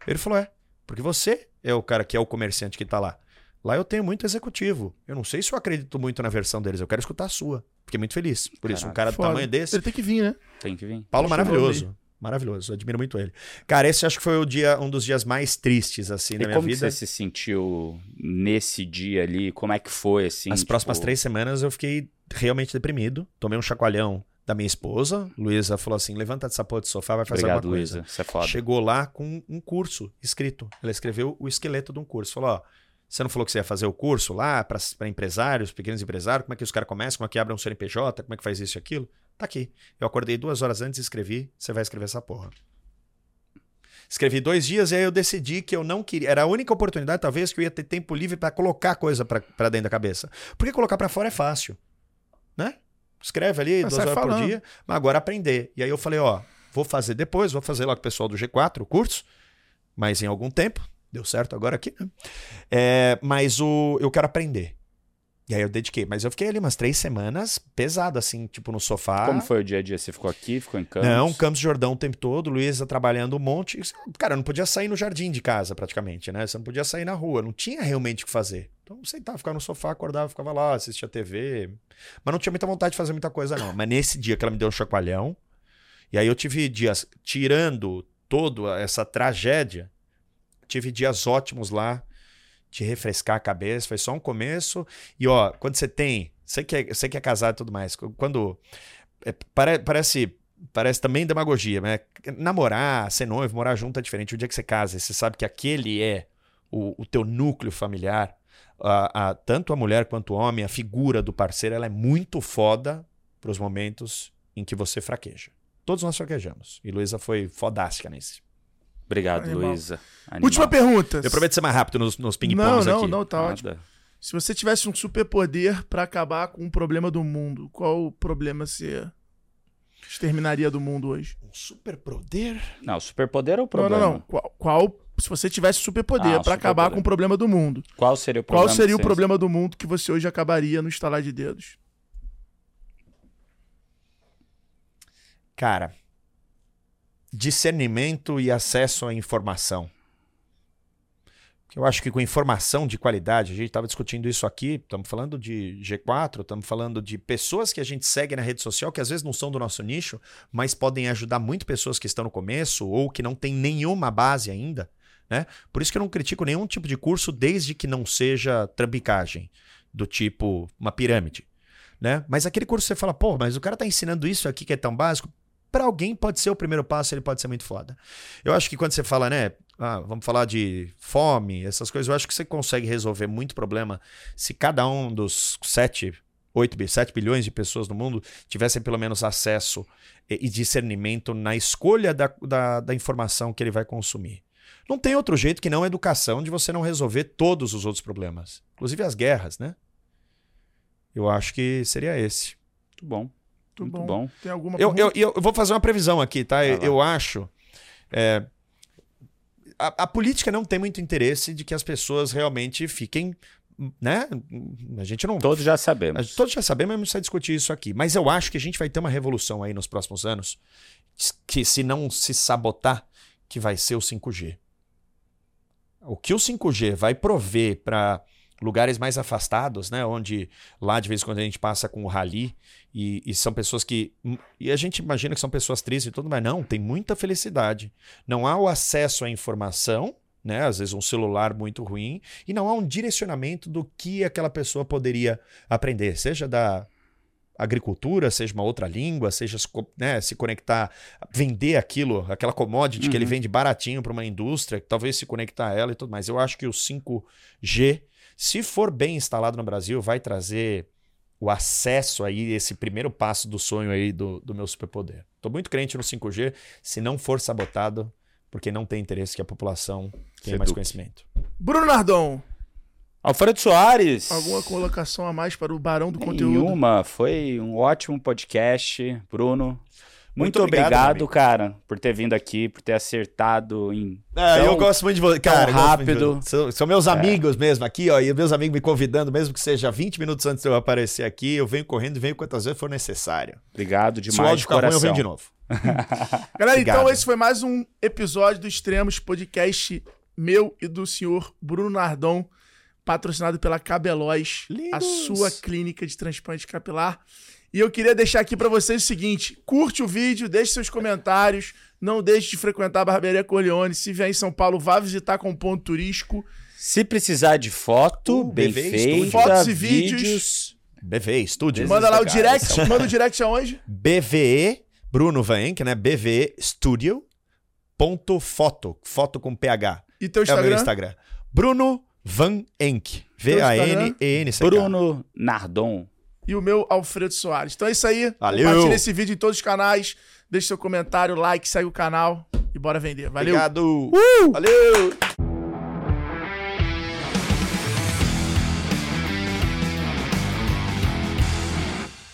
Ele falou, é, porque você é o cara que é o comerciante que tá lá. Lá eu tenho muito executivo. Eu não sei se eu acredito muito na versão deles, eu quero escutar a sua. Fiquei muito feliz. Por isso, um cara do Foda. tamanho desse. Ele tem que vir, né? Tem que vir. Paulo maravilhoso. Maravilhoso, admiro muito ele. Cara, esse acho que foi o dia, um dos dias mais tristes, assim, E da minha como que vida. você se sentiu nesse dia ali? Como é que foi, assim? As próximas tipo, três semanas eu fiquei realmente deprimido. Tomei um chacoalhão da minha esposa. Luísa falou assim: levanta dessa porra do sofá, vai fazer Obrigado, alguma coisa. Luísa. Você é foda. Chegou lá com um curso escrito. Ela escreveu o esqueleto de um curso. Falou: ó, você não falou que você ia fazer o curso lá para empresários, pequenos empresários? Como é que os caras começam? Como é que abrem um CNPJ? Como é que faz isso e aquilo? Tá aqui. Eu acordei duas horas antes e escrevi. Você vai escrever essa porra. Escrevi dois dias e aí eu decidi que eu não queria. Era a única oportunidade, talvez, que eu ia ter tempo livre para colocar coisa pra dentro da cabeça. Porque colocar pra fora é fácil. Né? Escreve ali Mas duas sai horas por falando. dia, mas agora aprender. E aí eu falei, ó, vou fazer depois, vou fazer lá com o pessoal do G4, o curso, mas em algum tempo. Deu certo agora aqui, né? É, mas o, eu quero aprender. E aí eu dediquei. Mas eu fiquei ali umas três semanas pesado, assim, tipo no sofá. Como foi o dia a dia? Você ficou aqui, ficou em Campos? Não, Campos Jordão o tempo todo, Luísa trabalhando um monte. Cara, eu não podia sair no jardim de casa, praticamente, né? Você não podia sair na rua, não tinha realmente o que fazer. Então, sentava, ficava no sofá, acordava, ficava lá, assistia TV. Mas não tinha muita vontade de fazer muita coisa, não. Mas nesse dia que ela me deu um chacoalhão, e aí eu tive dias, tirando toda essa tragédia, tive dias ótimos lá, de refrescar a cabeça, foi só um começo. E ó, quando você tem, você que é, você que é casado e tudo mais, quando é, pare- parece parece também demagogia, né? Namorar, ser noivo, morar junto é diferente. O dia que você casa, você sabe que aquele é o, o teu núcleo familiar, a, a- tanto a mulher quanto o homem, a figura do parceiro, ela é muito foda para os momentos em que você fraqueja. Todos nós fraquejamos. E Luísa foi fodástica nesse. Obrigado, Animal. Luísa. Animal. Última pergunta. Eu prometo ser mais rápido nos, nos Não, ping-pongs não, aqui. não, tá ótimo. Nada. Se você tivesse um superpoder pra acabar com um problema do mundo, qual problema você exterminaria do mundo hoje? Um superpoder? Não, superpoder ou Não, problema? não, não. Qual, qual- se você tivesse superpoder Ah, pra acabar superpoder. com o problema do mundo, Qual seria o qual problema? seria o problema do mundo que você hoje acabaria no estalar de dedos? Cara, discernimento e acesso à informação. Eu acho que com informação de qualidade, a gente estava discutindo isso aqui, estamos falando de G4, estamos falando de pessoas que a gente segue na rede social, que às vezes não são do nosso nicho, mas podem ajudar muito pessoas que estão no começo ou que não têm nenhuma base ainda. Né? Por isso que eu não critico nenhum tipo de curso, desde que não seja trambicagem, do tipo uma pirâmide. Né? Mas aquele curso você fala, pô, mas o cara está ensinando isso aqui que é tão básico, para alguém pode ser o primeiro passo, ele pode ser muito foda. Eu acho que quando você fala, né, ah, vamos falar de fome, essas coisas, eu acho que você consegue resolver muito problema se cada um dos 7, 8, bi- 7 bilhões de pessoas no mundo tivessem pelo menos acesso e discernimento na escolha da, da, da informação que ele vai consumir. Não tem outro jeito que não a educação de você não resolver todos os outros problemas, inclusive as guerras, né? Eu acho que seria esse. Muito bom. Muito Muito bom. bom. Tem alguma Eu, eu, eu vou fazer uma previsão aqui, tá? Vai Eu, acho. é, a, a política não tem muito interesse de que as pessoas realmente fiquem, né? A gente não. Todos já sabemos. Todos já sabemos, mas não precisa discutir isso aqui. Mas eu acho que a gente vai ter uma revolução aí nos próximos anos, que se não se sabotar, que vai ser o 5G. O que o 5G vai prover para lugares mais afastados, né, onde lá de vez em quando a gente passa com o rally e, e são pessoas que e a gente imagina que são pessoas tristes e tudo, mas não, tem muita felicidade. Não há o acesso à informação, né, às vezes um celular muito ruim e não há um direcionamento do que aquela pessoa poderia aprender, seja da agricultura, seja uma outra língua, seja né, se conectar, vender aquilo, aquela commodity que ele Uhum. vende baratinho para uma indústria, talvez se conectar a ela e tudo mais. Eu acho que o 5G, se for bem instalado no Brasil, vai trazer o acesso aí, esse primeiro passo do sonho aí do, do meu superpoder. Tô muito crente no 5G, se não for sabotado, porque não tem interesse que a população tenha mais conhecimento. Bruno Nardon, Alfredo Soares. alguma colocação a mais para o Barão do Conteúdo? Nenhuma. Foi um ótimo podcast, Bruno. Muito, Muito obrigado, obrigado, cara, por ter vindo aqui, por ter acertado em. Ah, Tão- eu gosto muito de você. Cara, de rápido. você. São, são meus amigos mesmo aqui, ó. E meus amigos me convidando, mesmo que seja 20 minutos antes de eu aparecer aqui, eu venho correndo e venho quantas vezes for necessário. Obrigado Se o demais áudio de ficar ruim, eu coração. venho de novo. [laughs] Galera, então Obrigado. esse foi mais um episódio do Extremos, podcast meu e do senhor Bruno Nardon, patrocinado pela Cabelóis, a sua clínica de transplante capilar. E eu queria deixar aqui pra vocês o seguinte: curte o vídeo, deixe seus comentários, não deixe de frequentar a Barbearia Corleone. Se vier em São Paulo, vá visitar com ponto turístico. Se precisar de foto, Uh, bem BV feita. Fotos e vídeos. BVE Studio. Manda lá o direct, manda o direct aonde? BVE, Bruno Vaenck, né? BVE Studio. Ponto foto. Foto com PH. E teu É o meu Instagram? Instagram. Bruno Van Enck. V-A-N-E-N-C. Bruno Nardon. E o meu Alfredo Soares. Então é isso aí. Valeu. Compartilha esse vídeo em todos os canais. Deixe seu comentário, like, segue o canal e bora vender. Valeu. Obrigado. Valeu.